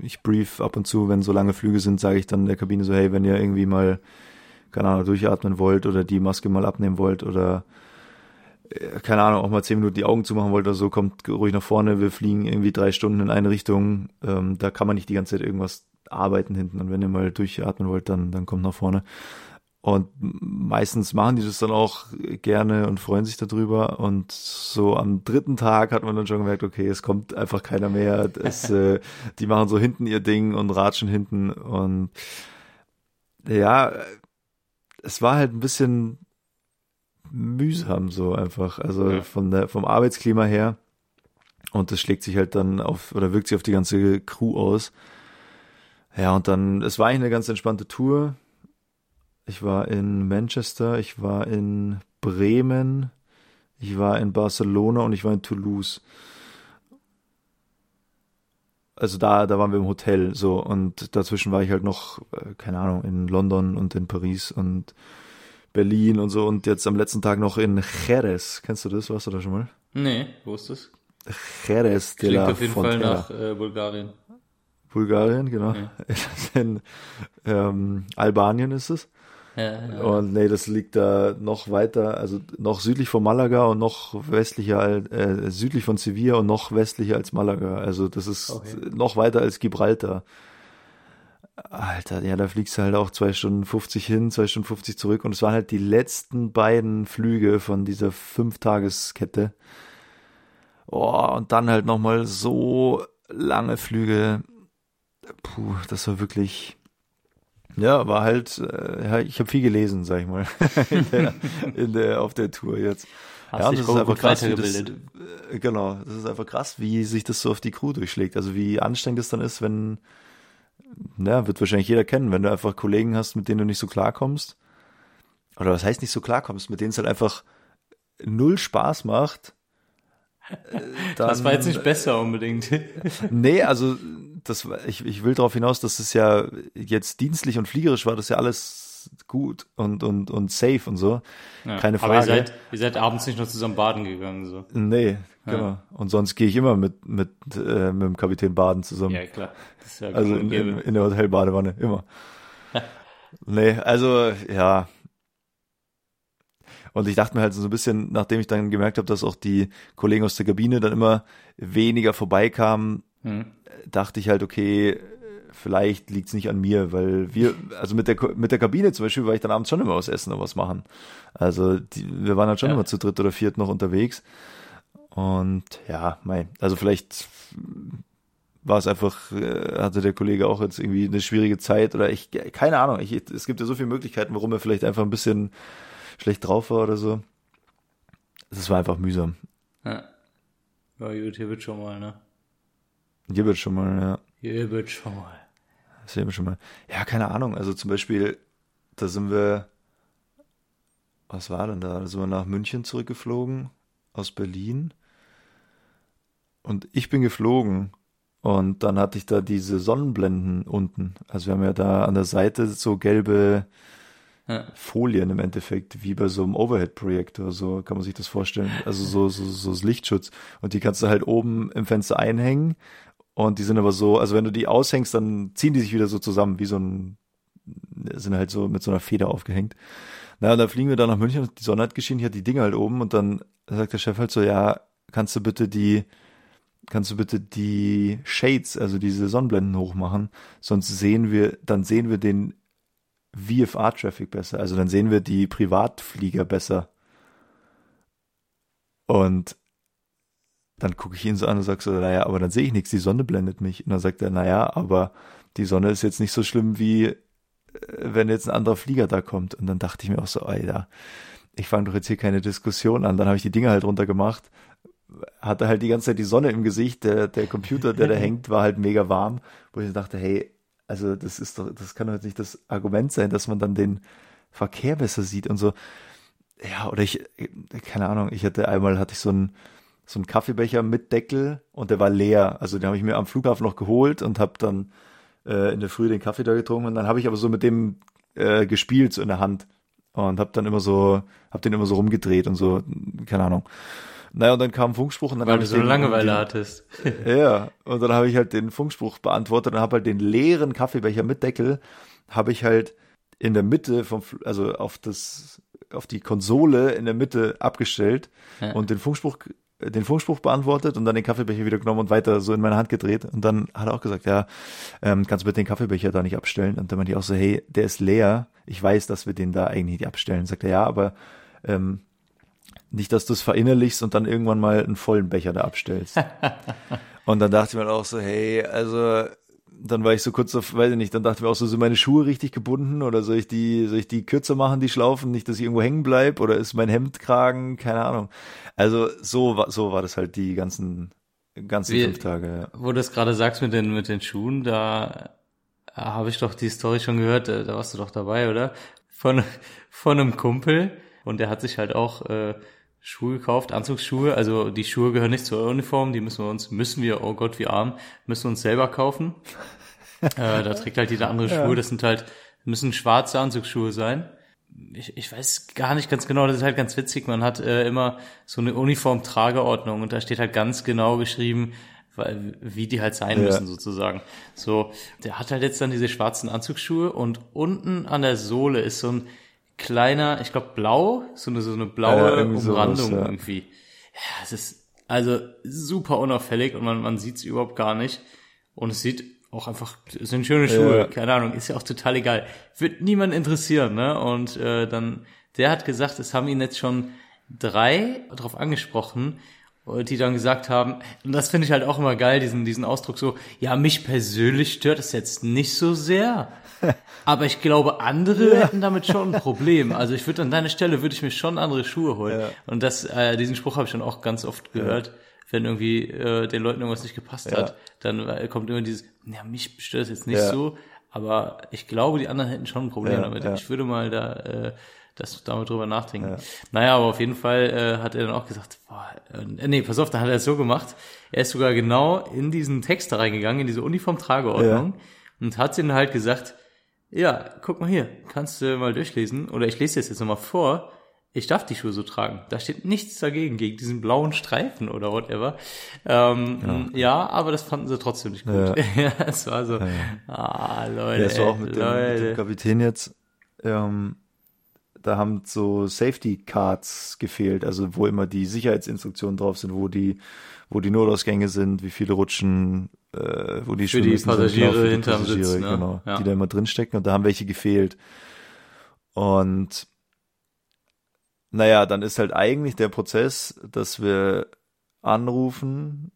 ich brief ab und zu, wenn so lange Flüge sind, sage ich dann der Kabine so, hey, wenn ihr irgendwie mal, keine Ahnung, durchatmen wollt oder die Maske mal abnehmen wollt oder äh, keine Ahnung, auch mal zehn Minuten die Augen zumachen wollt oder so, kommt ruhig nach vorne, wir fliegen irgendwie drei Stunden in eine Richtung. Ähm, da kann man nicht die ganze Zeit irgendwas arbeiten hinten. Und wenn ihr mal durchatmen wollt, dann, dann kommt nach vorne. Und meistens machen die das dann auch gerne und freuen sich darüber. Und so am dritten Tag hat man dann schon gemerkt, okay, es kommt einfach keiner mehr. Es, *laughs* äh, die machen so hinten ihr Ding und ratschen hinten. Und ja, es war halt ein bisschen mühsam so einfach. Also Ja. von der, vom Arbeitsklima her. Und das schlägt sich halt dann auf, oder wirkt sich auf die ganze Crew aus. Ja, und dann, es war eigentlich eine ganz entspannte Tour. Ich war in Manchester, ich war in Bremen, ich war in Barcelona und ich war in Toulouse. Also da, da waren wir im Hotel, so, und dazwischen war ich halt noch, äh, keine Ahnung, in London und in Paris und Berlin und so und jetzt am letzten Tag noch in Jerez. Kennst du das? Warst du da schon mal? Nee, wo ist das? Jerez de Klingt la auf jeden Fall Frontera. nach äh, Bulgarien. Bulgarien, genau. Ja. *laughs* In ähm, Albanien ist es. Ja. Und nee, das liegt da noch weiter, also noch südlich von Malaga und noch westlicher, äh, südlich von Sevilla und noch westlicher als Malaga. Also das ist Okay. noch weiter als Gibraltar. Alter, ja, da fliegst du halt auch zwei Stunden 50 hin, zwei Stunden 50 zurück und es waren halt die letzten beiden Flüge von dieser Fünf-Tageskette. Oh, und dann halt nochmal so lange Flüge. Puh, das war wirklich, ja, war halt, äh, ich habe viel gelesen, sag ich mal, *laughs* in der, in der, auf der Tour jetzt. Hast ja, dich das ist einfach krass, wie das, äh, genau, das ist einfach krass, wie sich das so auf die Crew durchschlägt. Also wie anstrengend es dann ist, wenn, ja, wird wahrscheinlich jeder kennen, wenn du einfach Kollegen hast, mit denen du nicht so klarkommst. Oder was heißt nicht so klarkommst, mit denen es halt einfach null Spaß macht. äh, Das war jetzt dann- nicht besser unbedingt. Nee, also das, ich, ich will darauf hinaus, dass es ja jetzt dienstlich und fliegerisch war, das ja alles gut und, und, und safe und so. Ja. Keine Aber ihr Frage. seid, ihr seid abends nicht noch zusammen baden gegangen, so. Nee, genau. Und sonst gehe ich immer mit, mit, äh, mit dem Kapitän baden zusammen. Ja, klar. Das ist ja Also in, in, in der Hotelbadewanne, immer. *laughs* nee, also ja. Und ich dachte mir halt so ein bisschen, nachdem ich dann gemerkt habe, dass auch die Kollegen aus der Kabine dann immer weniger vorbeikamen, Hm. dachte ich halt, okay, vielleicht liegt's nicht an mir, weil wir, also mit der, mit der Kabine zum Beispiel war ich dann abends schon immer was essen und was machen. Also die, wir waren halt schon Ja. immer zu dritt oder viert noch unterwegs. Und ja, mei, also vielleicht war es einfach, äh, hatte der Kollege auch jetzt irgendwie eine schwierige Zeit oder ich, keine Ahnung, ich, es gibt ja so viele Möglichkeiten, warum er vielleicht einfach ein bisschen schlecht drauf war oder so. Es war einfach mühsam. Ja. Ja, gut, hier wird schon mal, ne? Hier wird schon mal, ja. Hier wird schon mal. Das sehen wir schon mal. Ja, keine Ahnung. Also zum Beispiel, da sind wir, was war denn da? Da sind wir nach München zurückgeflogen aus Berlin. Und ich bin geflogen. Und dann hatte ich da diese Sonnenblenden unten. Also wir haben ja da an der Seite so gelbe Ja. Folien im Endeffekt, wie bei so einem Overhead-Projektor, so kann man sich das vorstellen. Also so, so, so das Lichtschutz. Und die kannst du halt oben im Fenster einhängen. Und die sind aber so, also wenn du die aushängst, dann ziehen die sich wieder so zusammen, wie so ein, sind halt so mit so einer Feder aufgehängt. Na, und dann fliegen wir da nach München, die Sonne hat geschienen, hier hat die Dinger halt oben und dann sagt der Chef halt so, ja, kannst du bitte die, kannst du bitte die Shades, also diese Sonnenblenden hochmachen, sonst sehen wir, dann sehen wir den VFR-Traffic besser, also dann sehen wir die Privatflieger besser. Und dann gucke ich ihn so an und sag so, naja, aber dann sehe ich nichts, die Sonne blendet mich. Und dann sagt er, naja, aber die Sonne ist jetzt nicht so schlimm wie äh, wenn jetzt ein anderer Flieger da kommt. Und dann dachte ich mir auch so, Alter, ich fange doch jetzt hier keine Diskussion an. Dann habe ich die Dinger halt runtergemacht, hatte halt die ganze Zeit die Sonne im Gesicht, der, der Computer, der da *laughs* hängt, war halt mega warm, wo ich dachte, hey, also das ist doch, das kann doch jetzt nicht das Argument sein, dass man dann den Verkehr besser sieht und so. Ja, oder ich, keine Ahnung, ich hatte einmal, hatte ich so einen, so einen Kaffeebecher mit Deckel und der war leer. Also den habe ich mir am Flughafen noch geholt und habe dann äh, in der Früh den Kaffee da getrunken und dann habe ich aber so mit dem äh, gespielt so in der Hand und habe dann immer so, habe den immer so rumgedreht und so, keine Ahnung. Naja, und dann kam ein Funkspruch und dann Weil du so eine Langeweile hattest. *laughs* ja, und dann habe ich halt den Funkspruch beantwortet und habe halt den leeren Kaffeebecher mit Deckel, habe ich halt in der Mitte vom, also auf das, auf die Konsole in der Mitte abgestellt Ja. und den Funkspruch, den Funkspruch beantwortet und dann den Kaffeebecher wieder genommen und weiter so in meine Hand gedreht. Und dann hat er auch gesagt, ja, ähm, kannst du bitte den Kaffeebecher da nicht abstellen? Und dann meinte ich auch so, hey, der ist leer. Ich weiß, dass wir den da eigentlich nicht abstellen. Sagt er, ja, aber ähm, nicht, dass du es verinnerlichst und dann irgendwann mal einen vollen Becher da abstellst. *laughs* und dann dachte ich mir auch so, hey, also dann war ich so kurz auf, weiß ich nicht, dann dachte ich mir auch so, sind meine Schuhe richtig gebunden oder soll ich die, soll ich die kürzer machen, die Schlaufen, nicht, dass ich irgendwo hängen bleib oder ist mein Hemdkragen, keine Ahnung. Also so war, so war das halt die ganzen, ganzen Wir- fünf Tage. Ja. Wo du das gerade sagst mit den, mit den Schuhen, da äh, habe ich doch die Story schon gehört, äh, da warst du doch dabei, oder? Von, *laughs* von einem Kumpel und der hat sich halt auch äh, Schuhe gekauft, Anzugsschuhe, also die Schuhe gehören nicht zur Uniform, die müssen wir uns, müssen wir, oh Gott, wie arm, müssen wir uns selber kaufen. *laughs* äh, da trägt halt jeder andere Schuhe, das sind halt, müssen schwarze Anzugsschuhe sein. Ich, ich weiß gar nicht ganz genau, das ist halt ganz witzig, man hat äh, immer so eine Uniform-Trageordnung und da steht halt ganz genau geschrieben, weil, wie die halt sein Ja. müssen sozusagen. So, der hat halt jetzt dann diese schwarzen Anzugsschuhe und unten an der Sohle ist so ein kleiner, ich glaube blau, so eine so eine blaue Ja, irgendwie Umrandung sowas, ja. irgendwie. Ja, es ist also super unauffällig und man man sieht's überhaupt gar nicht und es sieht auch einfach es sind schöne Schuhe, Ja. keine Ahnung, ist ja auch total egal. Wird niemand interessieren, ne? Und äh, dann der hat gesagt, es haben ihn jetzt schon drei darauf angesprochen, äh, die dann gesagt haben, und das finde ich halt auch immer geil, diesen, diesen Ausdruck so, ja, mich persönlich stört es jetzt nicht so sehr. Aber ich glaube, andere hätten damit schon ein Problem. Also ich würde an deiner Stelle würde ich mir schon andere Schuhe holen. Ja. Und das, äh, diesen Spruch habe ich schon auch ganz oft gehört. Wenn irgendwie äh, den Leuten irgendwas nicht gepasst hat, dann äh, kommt immer dieses, ja, mich stört es jetzt nicht Ja. so, aber ich glaube, die anderen hätten schon ein Problem Ja, damit. ja. Ich würde mal da äh, das damit drüber nachdenken. Naja, aber auf jeden Fall äh, hat er dann auch gesagt, boah, äh, nee, pass auf, dann hat er es so gemacht. Er ist sogar genau in diesen Text da reingegangen, in diese Uniform-Trageordnung und hat ihnen halt gesagt, ja, guck mal hier, kannst du mal durchlesen? Oder ich lese das jetzt nochmal vor. Ich darf die Schuhe so tragen. Da steht nichts dagegen, gegen diesen blauen Streifen oder whatever. Ähm, ja. aber das fanden sie trotzdem nicht gut. Ja, *laughs* es war so, ah, Leute, Ja, war auch mit dem, mit dem Leute. Kapitän jetzt. Ähm, da haben so Safety Cards gefehlt, also wo immer die Sicherheitsinstruktionen drauf sind, wo die, wo die Notausgänge sind, wie viele rutschen, äh, wo die Für die sind, Passagiere die hinterm Sitz, Passagiere, ne? genau, Ja. die da immer drinstecken und da haben welche gefehlt. Und naja, dann ist halt eigentlich der Prozess, dass wir anrufen,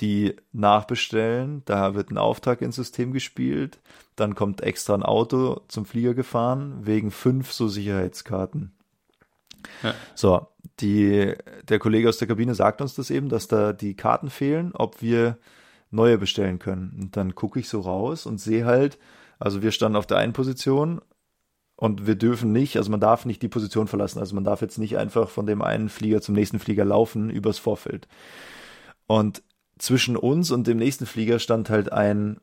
die nachbestellen, da wird ein Auftrag ins System gespielt, dann kommt extra ein Auto zum Flieger gefahren, wegen fünf so Sicherheitskarten. Ja. So, die, der Kollege aus der Kabine sagt uns das eben, dass da die Karten fehlen, ob wir neue bestellen können. Und dann gucke ich so raus und sehe halt, also wir standen auf der einen Position und wir dürfen nicht, also man darf nicht die Position verlassen. Also man darf jetzt nicht einfach von dem einen Flieger zum nächsten Flieger laufen übers Vorfeld. Und zwischen uns und dem nächsten Flieger stand halt ein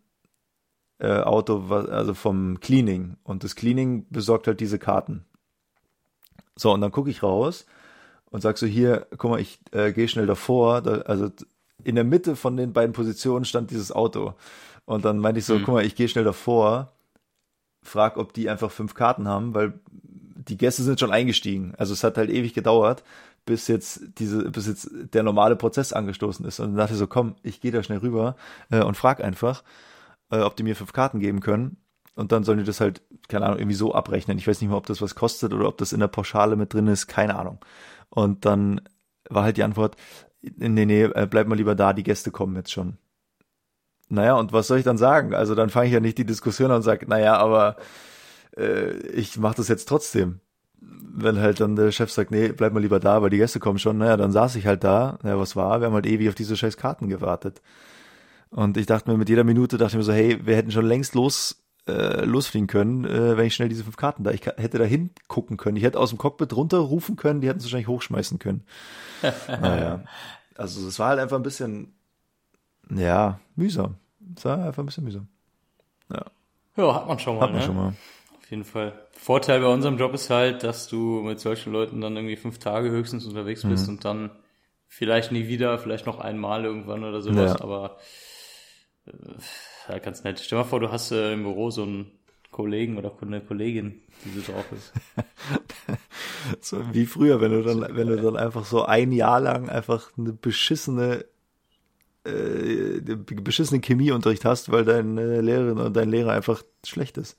äh, Auto, also vom Cleaning. Und das Cleaning besorgt halt diese Karten. So, und dann gucke ich raus und sag so, hier, guck mal, ich äh, gehe schnell davor. Da, also in der Mitte von den beiden Positionen stand dieses Auto. Und dann meinte ich so, guck mal, ich gehe schnell davor, frag, ob die einfach fünf Karten haben, weil die Gäste sind schon eingestiegen. Also es hat halt ewig gedauert, bis jetzt diese, bis jetzt der normale Prozess angestoßen ist. Und dann dachte ich so, komm, ich gehe da schnell rüber äh, und frag einfach, äh, ob die mir fünf Karten geben können. Und dann sollen die das halt, keine Ahnung, irgendwie so abrechnen. Ich weiß nicht mehr, ob das was kostet oder ob das in der Pauschale mit drin ist, keine Ahnung. Und dann war halt die Antwort, nee, nee, äh, bleib mal lieber da, die Gäste kommen jetzt schon. Naja, und was soll ich dann sagen? Also dann fange ich ja nicht die Diskussion an und sage, naja, aber äh, ich mache das jetzt trotzdem. Wenn halt dann der Chef sagt, nee, bleib mal lieber da, weil die Gäste kommen schon, naja, dann saß ich halt da, naja, was war? Wir haben halt ewig auf diese scheiß Karten gewartet. Und ich dachte mir, mit jeder Minute dachte ich mir so, hey, wir hätten schon längst los, äh, losfliegen können, äh, wenn ich schnell diese fünf Karten da, ich hätte da hingucken können, ich hätte aus dem Cockpit runterrufen können, die hätten es wahrscheinlich hochschmeißen können. *laughs* naja, also es war halt einfach ein bisschen, ja, mühsam. Es war einfach ein bisschen mühsam. Ja, hat man schon mal, Hat man ne? schon mal. Auf jeden Fall. Vorteil bei unserem Job ist halt, dass du mit solchen Leuten dann irgendwie fünf Tage höchstens unterwegs Mhm. bist und dann vielleicht nie wieder, vielleicht noch einmal irgendwann oder sowas, Ja. aber äh, ja, ganz nett. Stell dir mal vor, du hast äh, im Büro so einen Kollegen oder eine Kollegin, die so drauf ist. *laughs* So wie früher, wenn du dann, wenn du dann einfach so ein Jahr lang einfach eine beschissene, äh, beschissene Chemieunterricht hast, weil deine Lehrerin oder dein Lehrer einfach schlecht ist.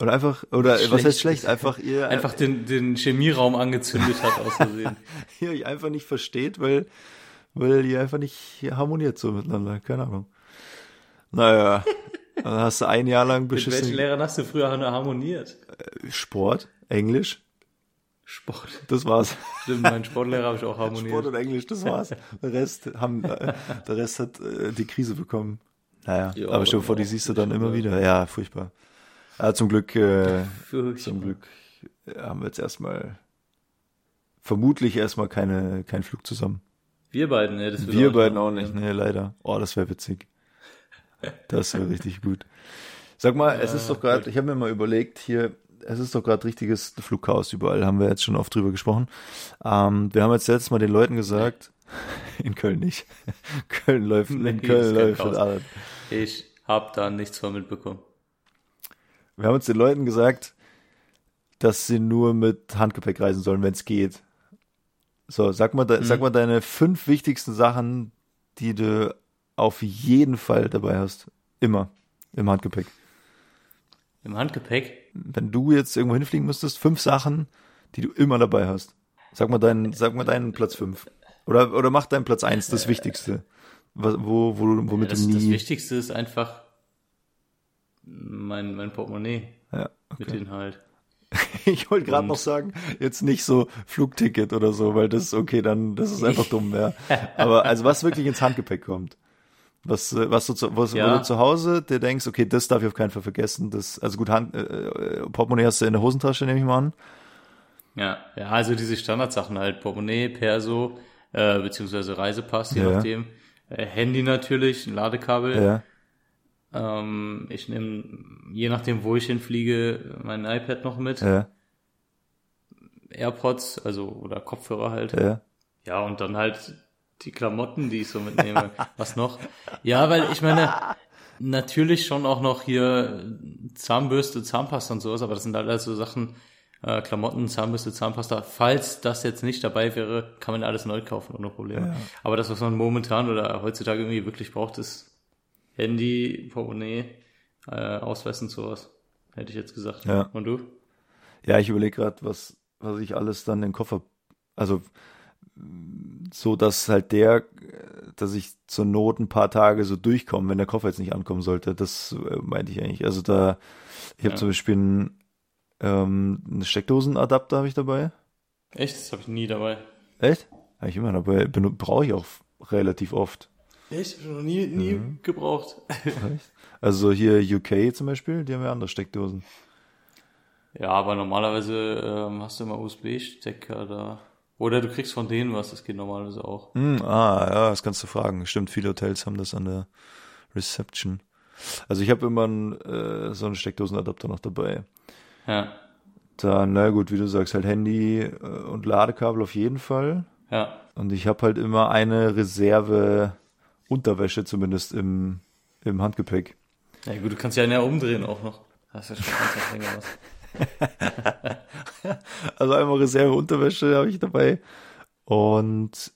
Oder einfach, oder was Schlecht heißt schlecht? Einfach ihr, *laughs* Einfach den, den Chemieraum angezündet hat aus Versehen. *laughs* ihr euch einfach nicht versteht, weil, weil ihr einfach nicht harmoniert so miteinander. Keine Ahnung. Naja, dann hast du ein Jahr lang Mit welchen beschissen Lehrern hast du früher harmoniert? Sport, Englisch, Sport. das war's. Stimmt, mein Sportlehrer habe ich auch harmoniert. Sport und Englisch, das war's. Der Rest haben, äh, der Rest hat äh, die Krise bekommen. Naja, Ja, aber stell dir vor, die siehst du dann immer wieder. Ja, furchtbar. Ja, zum Glück, äh, Furchtbar. zum Glück äh, haben wir jetzt erstmal, vermutlich erstmal keine, keinen Flug zusammen. Wir beiden, ne? Das wird Wir beiden auch nicht, nee, leider. Oh, das wäre witzig. Das wäre richtig gut. Sag mal, es ist doch gerade, ich habe mir mal überlegt, hier, es ist doch gerade richtiges Flugchaos überall, haben wir jetzt schon oft drüber gesprochen. Ähm, wir haben jetzt letztes Mal den Leuten gesagt, in Köln nicht. *laughs* Köln läuft, Nee, in Köln läuft alles. Ich hab da nichts von mitbekommen. Wir haben uns den Leuten gesagt, dass sie nur mit Handgepäck reisen sollen, wenn es geht. So, sag mal, de, sag mal deine fünf wichtigsten Sachen, die du auf jeden Fall dabei hast. Immer. Im Handgepäck. Im Handgepäck? Wenn du jetzt irgendwo hinfliegen müsstest, fünf Sachen, die du immer dabei hast. Sag mal deinen, sag mal deinen Platz fünf. Oder, oder mach deinen Platz eins, das Wichtigste. Was, wo, wo, womit das, du das nie. Wichtigste ist einfach mein, mein Portemonnaie Ja, mit okay. Inhalt. *laughs* Ich wollte gerade noch sagen, jetzt nicht so Flugticket oder so, weil das ist okay, dann das ist einfach dumm, ja. *laughs* Aber also was wirklich ins Handgepäck kommt. Was, äh, was du zu, was, Ja. wo du zu Hause dir denkst, okay, das darf ich auf keinen Fall vergessen. Das, also gut, Hand, äh, äh, Portemonnaie hast du in der Hosentasche, nehme ich mal an. Ja, ja, also diese Standardsachen halt, Portemonnaie, Perso, äh, beziehungsweise Reisepass, je Ja. nachdem. Äh, Handy natürlich, ein Ladekabel. Ja. Ähm, ich nehme, je nachdem, wo ich hinfliege, mein iPad noch mit. Ja, AirPods, also oder Kopfhörer halt. ja. Ja, und dann halt die Klamotten, die ich so mitnehme. *laughs* Was noch? Ja, weil ich meine, natürlich schon auch noch hier Zahnbürste, Zahnpasta und sowas, aber das sind alles so Sachen, äh, Klamotten, Zahnbürste, Zahnpasta. Falls das jetzt nicht dabei wäre, kann man alles neu kaufen ohne Probleme. Aber das, was man momentan oder heutzutage irgendwie wirklich braucht, ist Handy, Portemonnaie, äh, Ausweis und sowas. Hätte ich jetzt gesagt. Ja. Und du? Ja, ich überlege gerade, was, was ich alles dann in den Koffer, also so, dass halt der, dass ich zur Not ein paar Tage so durchkomme, wenn der Koffer jetzt nicht ankommen sollte. Das äh, meinte ich eigentlich. Also da, ich habe Ja. zum Beispiel einen, ähm, einen Steckdosenadapter habe ich dabei. Echt? Das habe ich nie dabei. Echt? Habe ich immer dabei. Brauche ich auch relativ oft. Echt? Ich noch nie, nie Mhm. gebraucht. Also hier UK zum Beispiel, die haben ja andere Steckdosen. Ja, aber normalerweise ähm, hast du immer USB-Stecker da. Oder du kriegst von denen was, das geht normalerweise auch. Hm, ah, ja, das kannst du fragen. Stimmt, viele Hotels haben das an der Reception. Also ich habe immer einen, äh, so einen Steckdosenadapter noch dabei. Ja, Dann, na gut, wie du sagst, halt Handy äh, und Ladekabel auf jeden Fall. ja. Und ich habe halt immer eine Reserve Unterwäsche zumindest im, im Handgepäck. Ja gut, du kannst ja näher umdrehen auch noch. Das ist ja schon ganz länger was. *laughs* Also einmal Reserve Unterwäsche habe ich dabei. Und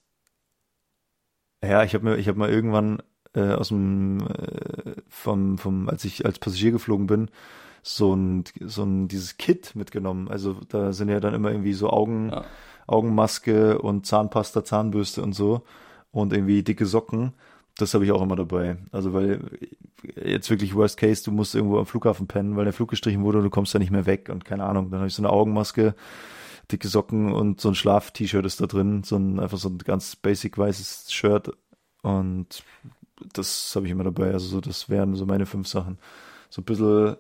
ja, ich habe mir, ich habe mal irgendwann äh, aus dem äh, vom, vom, als ich als Passagier geflogen bin, so ein, so ein dieses Kit mitgenommen. Also da sind ja dann immer irgendwie so Augen, Ja. Augenmaske und Zahnpasta, Zahnbürste und so und irgendwie dicke Socken. Das habe ich auch immer dabei. Also weil jetzt wirklich Worst Case, du musst irgendwo am Flughafen pennen, weil der Flug gestrichen wurde und du kommst da nicht mehr weg und keine Ahnung. Dann habe ich so eine Augenmaske, dicke Socken und so ein Schlaf-T-Shirt ist da drin, so ein einfach so ein ganz basic weißes Shirt und das habe ich immer dabei. Also so, das wären so meine fünf Sachen. So ein bisschen,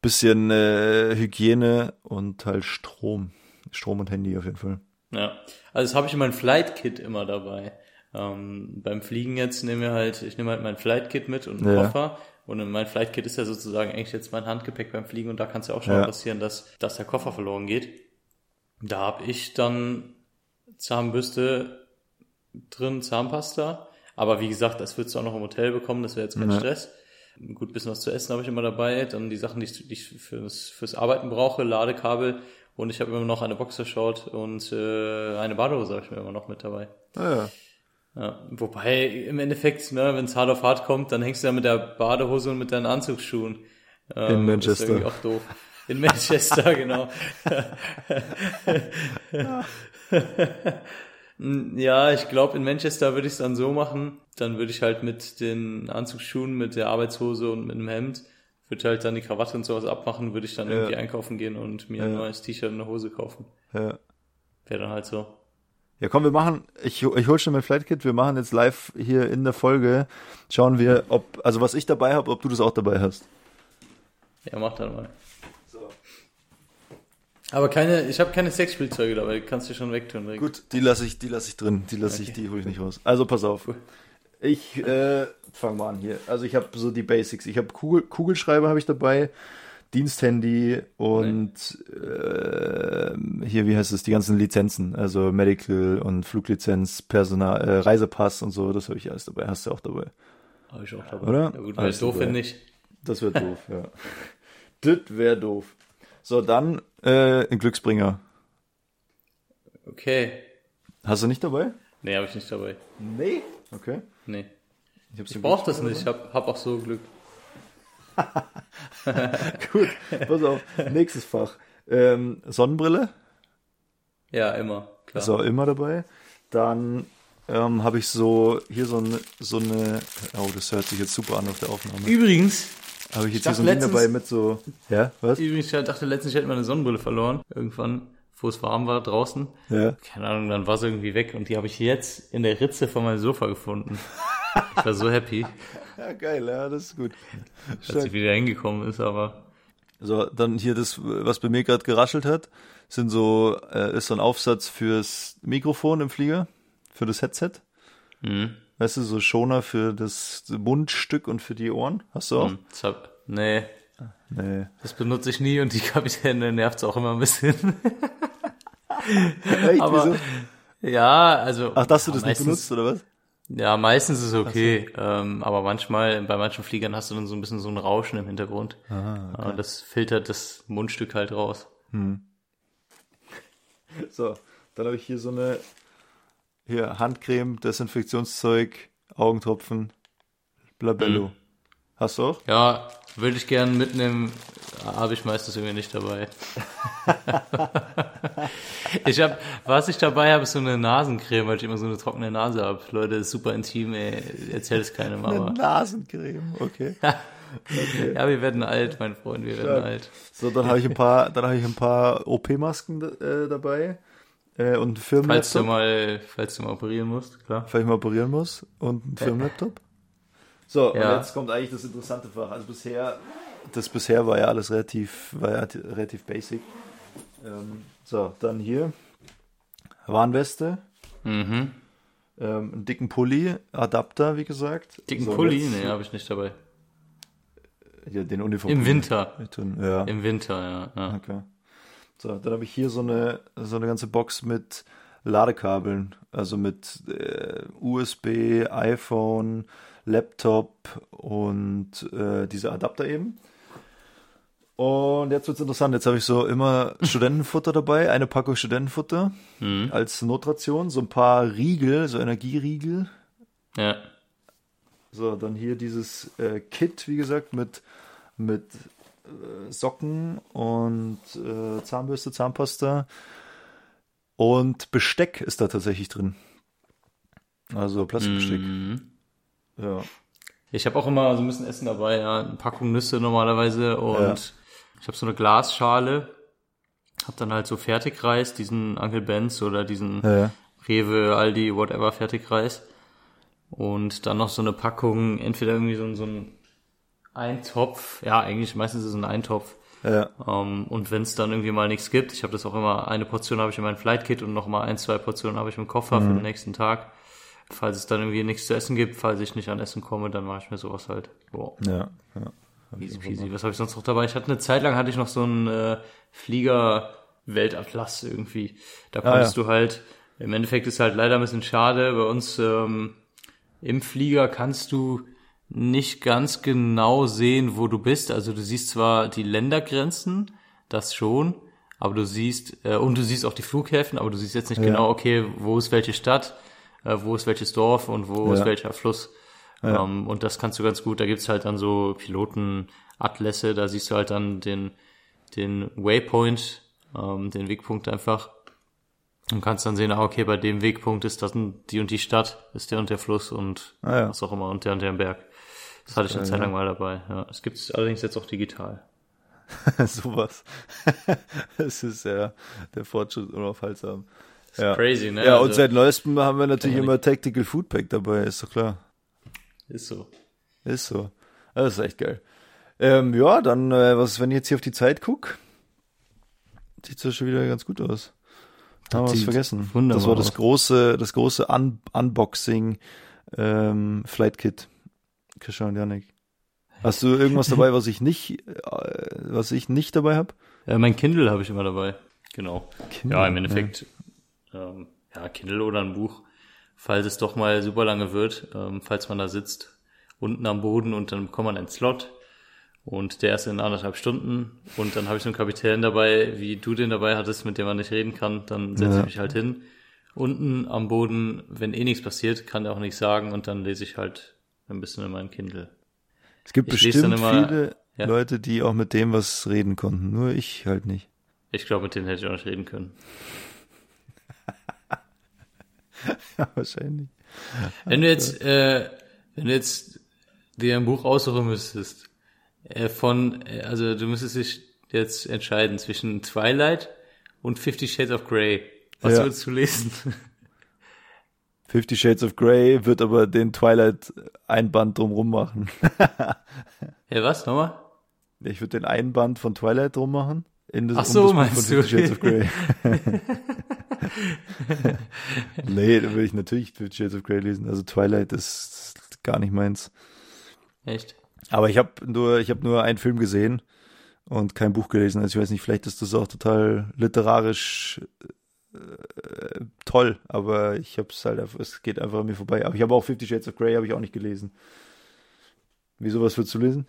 bisschen äh, Hygiene und halt Strom. Strom und Handy auf jeden Fall. Ja, also das habe ich in meinem Flight Kit immer dabei. Ähm, beim Fliegen jetzt nehmen wir halt, ich nehme halt mein Flight Kit mit und einen Ja. Koffer. Und in mein Flight Kit ist ja sozusagen eigentlich jetzt mein Handgepäck beim Fliegen und da kann es ja auch schon Ja. passieren, dass, dass der Koffer verloren geht. Da habe ich dann Zahnbürste drin, Zahnpasta. Aber wie gesagt, das würdest du auch noch im Hotel bekommen, das wäre jetzt kein Ja. Stress. Gut, bisschen was zu essen habe ich immer dabei. Dann die Sachen, die ich, die ich fürs, fürs Arbeiten brauche, Ladekabel. Und ich habe immer noch eine Boxershort und äh, eine Badehose habe ich mir immer noch mit dabei. Ah, ja. Ja, wobei im Endeffekt, ne, wenn es hart auf hart kommt, dann hängst du ja mit der Badehose und mit deinen Anzugsschuhen. Ähm, In Manchester. Ist irgendwie auch doof. In Manchester, *laughs* genau. *laughs* ja, ich glaube, in Manchester würde ich es dann so machen. Dann würde ich halt mit den Anzugsschuhen, mit der Arbeitshose und mit dem Hemd, würde halt dann die Krawatte und sowas abmachen, würde ich dann Ja. irgendwie einkaufen gehen und mir ein Ja. neues T-Shirt und eine Hose kaufen. ja. Wäre dann halt so. Ja, komm, wir machen, ich, ich hol schon mein Flight-Kit, wir machen jetzt live hier in der Folge, schauen wir, ob, also was ich dabei habe, ob du das auch dabei hast. Ja, mach dann mal. Aber keine, ich habe keine Sexspielzeuge dabei, kannst du schon wegtun. direkt. Gut, die lasse ich, die lasse ich drin, die lasse ich, die hole ich nicht raus. Also pass auf. Ich äh, fange mal an hier. Also ich habe so die Basics. Ich habe Kugel, Kugelschreiber habe ich dabei, Diensthandy und äh, hier, wie heißt es, die ganzen Lizenzen, also Medical und Fluglizenz, Personal, äh, Reisepass und so, das habe ich alles dabei. Hast du auch dabei. Hab ich auch dabei. Oder? Ja gut, Alles doof wenn nicht. Das wäre doof, ja. *laughs* Das wäre doof. So, dann äh, ein Glücksbringer. Okay. Hast du nicht dabei? Nee, habe ich nicht dabei. Nee. Okay. Nee. Ich, Ich brauch das nicht, ich hab, hab auch so Glück. *laughs* Gut, pass auf. Nächstes Fach. Ähm, Sonnenbrille Ja, immer, klar. ist auch immer dabei. Dann ähm, habe ich so hier so eine, so eine, oh, das hört sich jetzt super an auf der Aufnahme. Übrigens, Habe ich jetzt ich hier so ein dachte Ding dabei letztens- mit so, ja, was? übrigens, ich dachte letztens, ich hätte meine Sonnenbrille verloren. Irgendwann, wo es warm war draußen. Ja. Keine Ahnung, dann war sie irgendwie weg und die habe ich jetzt in der Ritze von meinem Sofa gefunden. Ich war so happy, ja, geil, ja, das ist gut. als sie wieder hingekommen ist, aber So, dann hier das, was bei mir gerade geraschelt hat, sind so, äh, ist so ein Aufsatz fürs Mikrofon im Flieger, für das Headset. mhm. Weißt du, so Schoner für das Mundstück und für die Ohren. Hast du auch? Hm, das hab, nee, Nee. das benutze ich nie und die Kapitäne nervt's auch immer ein bisschen. Echt? Aber Wieso? ja, also. Ach, dass du das nicht benutzt, oder was? Ja, meistens ist es okay, ähm, aber manchmal, bei manchen Fliegern hast du dann so ein bisschen so ein Rauschen im Hintergrund. Und das filtert das Mundstück halt raus. So, dann habe ich hier so eine hier Handcreme, Desinfektionszeug, Augentropfen, Blabello. Hast du auch? Ja, würde ich gern mitnehmen, habe ich meistens irgendwie nicht dabei. *laughs* ich habe, was ich dabei habe, ist so eine Nasencreme, weil ich immer so eine trockene Nase habe. Leute, ist super intim, ey. Erzähl es keinem, aber. Nasencreme, okay. *laughs* Ja, wir werden alt, mein Freund, wir werden Stark. alt. So, dann habe ich ein paar, dann habe ich ein paar OP-Masken äh, dabei äh, und einen Falls du Firmenlaptop, mal, falls du mal operieren musst, klar. falls ich mal operieren muss und einen Firmenlaptop. So, Ja. und jetzt kommt eigentlich das interessante Fach. Also bisher, das bisher war ja alles relativ, war ja relativ basic. Ähm, so, dann hier Warnweste, Mhm. ähm, einen dicken Pulli, Adapter, wie gesagt. Dicken so, Pulli? jetzt- Nee, habe ich nicht dabei. Ja, den Uniform. Im Winter. Ja. Im Winter, ja. ja. Okay. So, dann habe ich hier so eine, so eine ganze Box mit Ladekabeln, also mit äh, USB, iPhone, Laptop und äh, diese Adapter eben. Und jetzt wird's interessant. Jetzt habe ich so immer *laughs* Studentenfutter dabei, eine Packung Studentenfutter Mhm. als Notration, so ein paar Riegel, so Energieriegel. Ja. So, dann hier dieses äh, Kit, wie gesagt, mit, mit äh, Socken und äh, Zahnbürste, Zahnpasta. Und Besteck ist da tatsächlich drin. Also Plastikbesteck. Mhm. Ja. Ich habe auch immer so ein bisschen Essen dabei, ja, eine Packung Nüsse normalerweise und Ja. ich habe so eine Glasschale, habe dann halt so Fertigreis, diesen Uncle Benz oder diesen Ja. Rewe, Aldi, whatever Fertigreis und dann noch so eine Packung, entweder irgendwie so, ein- so ein Eintopf, ja eigentlich meistens ist es ein Eintopf Ja. ähm, und wenn es dann irgendwie mal nichts gibt, ich habe das auch immer, eine Portion habe ich in meinem Flight-Kit und noch mal ein, zwei Portionen habe ich im Koffer für den nächsten Tag. Falls es dann irgendwie nichts zu essen gibt, falls ich nicht an Essen komme, dann mache ich mir sowas halt. Boah, Ja. ja. easy peasy. Was habe ich sonst noch dabei? Ich hatte eine Zeit lang hatte ich noch so einen äh, Flieger Weltatlas irgendwie. Da konntest ja. du halt, im Endeffekt ist halt leider ein bisschen schade, bei uns ähm, im Flieger kannst du nicht ganz genau sehen, wo du bist. Also du siehst zwar die Ländergrenzen, das schon, aber du siehst, äh, und du siehst auch die Flughäfen, aber du siehst jetzt nicht Ja. genau, okay, wo ist welche Stadt, äh, wo ist welches Dorf und wo Ja. ist welcher Fluss. Ja. Ähm, und das kannst du ganz gut, da gibt's halt dann so Pilotenatlässe, da siehst du halt dann den, den Waypoint, ähm, den Wegpunkt einfach. Und kannst dann sehen, ah, okay, bei dem Wegpunkt ist das die und die Stadt, ist der und der Fluss und Ah, ja. was auch immer und der und der Berg. Das hatte ich eine Zeit lang mal dabei. Ja, es gibt's allerdings jetzt auch digital. *laughs* Sowas. *laughs* das ist ja der Fortschritt unaufhaltsam. Ja. Crazy, ne? Ja, Also, und seit neuestem haben wir natürlich immer Tactical Food Pack dabei, ist doch klar. ist so. Ist so. Das ist echt geil. Ähm, ja, dann, äh, was, wenn ich jetzt hier auf die Zeit guck, sieht das schon wieder ganz gut aus. Haben wir was vergessen. wunderbar das war das große, das große Un Unboxing ähm, Flight Kit. Christian und Janik. Hast du irgendwas dabei, *laughs* was ich nicht, äh, was ich nicht dabei habe? Äh, mein Kindle habe ich immer dabei. Genau. Kindle, ja, im Endeffekt, ja. Ähm, ja, Kindle oder ein Buch, falls es doch mal super lange wird, ähm, falls man da sitzt, unten am Boden und dann bekommt man einen Slot und der ist in anderthalb Stunden und dann habe ich so einen Kapitän dabei, wie du den dabei hattest, mit dem man nicht reden kann, dann setze Ja. ich mich halt hin. Unten am Boden, wenn eh nichts passiert, kann er auch nichts sagen und dann lese ich halt ein bisschen in meinen Kindle. Es gibt Ich bestimmt immer- viele ja. Leute, die auch mit dem was reden konnten. Nur ich halt nicht. Ich glaube, mit denen hätte ich auch nicht reden können. *laughs* Ja, wahrscheinlich. Wenn du jetzt, äh, wenn du jetzt dir ein Buch aussuchen müsstest, äh, von, äh, also du müsstest dich jetzt entscheiden zwischen Twilight und Fifty Shades of Grey. Was Ja. würdest du lesen? Fifty Shades of Grey wird aber den Twilight-Einband drumrum machen. *laughs* ja, was, nochmal? Ich würde den Einband von Twilight drum machen. In das, Ach so, Buch meinst von du? Fifty Shades of Grey. *laughs* *laughs* nee, da will ich natürlich Fifty Shades of Grey lesen. Also Twilight ist gar nicht meins. Echt? Aber ich habe nur, ich habe nur einen Film gesehen und kein Buch gelesen. Also ich weiß nicht, vielleicht ist das auch total literarisch äh, toll, aber ich habe es halt, es geht einfach an mir vorbei. Aber ich habe auch Fifty Shades of Grey habe ich auch nicht gelesen. Wieso was würdest du lesen?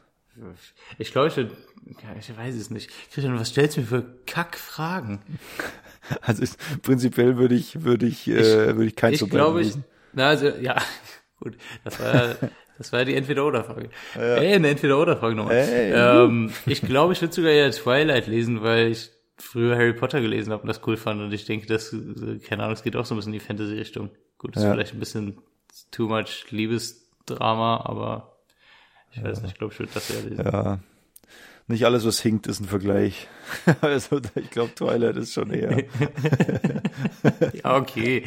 Ich glaube, ich würde, ja, ich weiß es nicht. Christian, was stellst du mir für Kackfragen? *laughs* *laughs* Also ich, prinzipiell würde ich, würde ich, äh, würde ich keins Ich von beiden glaube, ich, na, also, ja, *laughs* gut, das war, das war die Entweder-Oder-Frage. Ey, eine Entweder-Oder-Frage nochmal. Ey, ähm, ich glaube, ich würde sogar ja Twilight lesen, weil ich früher Harry Potter gelesen habe und das cool fand und ich denke, das, äh, keine Ahnung, es geht auch so ein bisschen in die Fantasy-Richtung. Gut, das ist Ja. vielleicht ein bisschen too much Liebesdrama, aber ich weiß nicht, ich glaube, ich würde das eher lesen. Ja. Nicht alles, was hinkt, ist ein Vergleich. *laughs* also ich glaube, Twilight ist schon eher. *laughs* Ja, okay.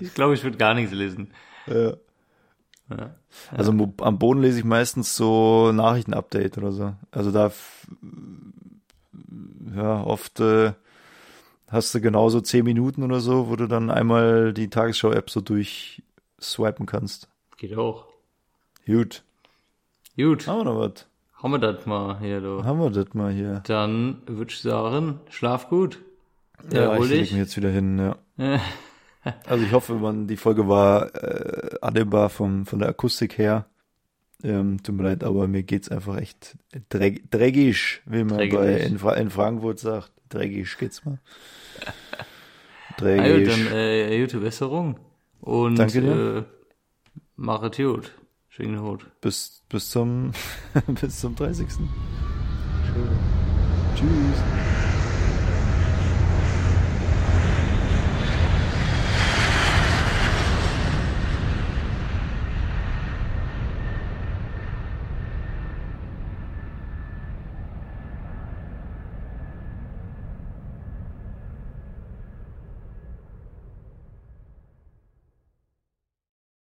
Ich glaube, ich würde gar nichts lesen. ja. Ja. Also am Boden lese ich meistens so Nachrichtenupdate oder so. Also da ja oft äh, hast du genauso zehn Minuten oder so, wo du dann einmal die Tagesschau-App so durchswipen kannst. Geht auch. Gut. Gut, Haben wir noch was? Haben wir das mal hier, du. Haben wir das mal hier? Dann würde ich sagen, schlaf gut. Ja, Erhol ich leg dich. mich jetzt wieder hin, ja. *laughs* Also ich hoffe, man, die Folge war äh, annehmbar vom, von der Akustik her. Ähm, tut mir leid, aber mir geht's einfach echt dreck, dreckig, wie man Dreckig. bei in, Fra in Frankfurt sagt. Dreckig geht's mal. *laughs* Also, dann Dreckig. äh, gute Besserung. Und Danke dir. äh, machet gut. Schwingen Hut. bis, bis zum *laughs* bis zum 30. Tschüss.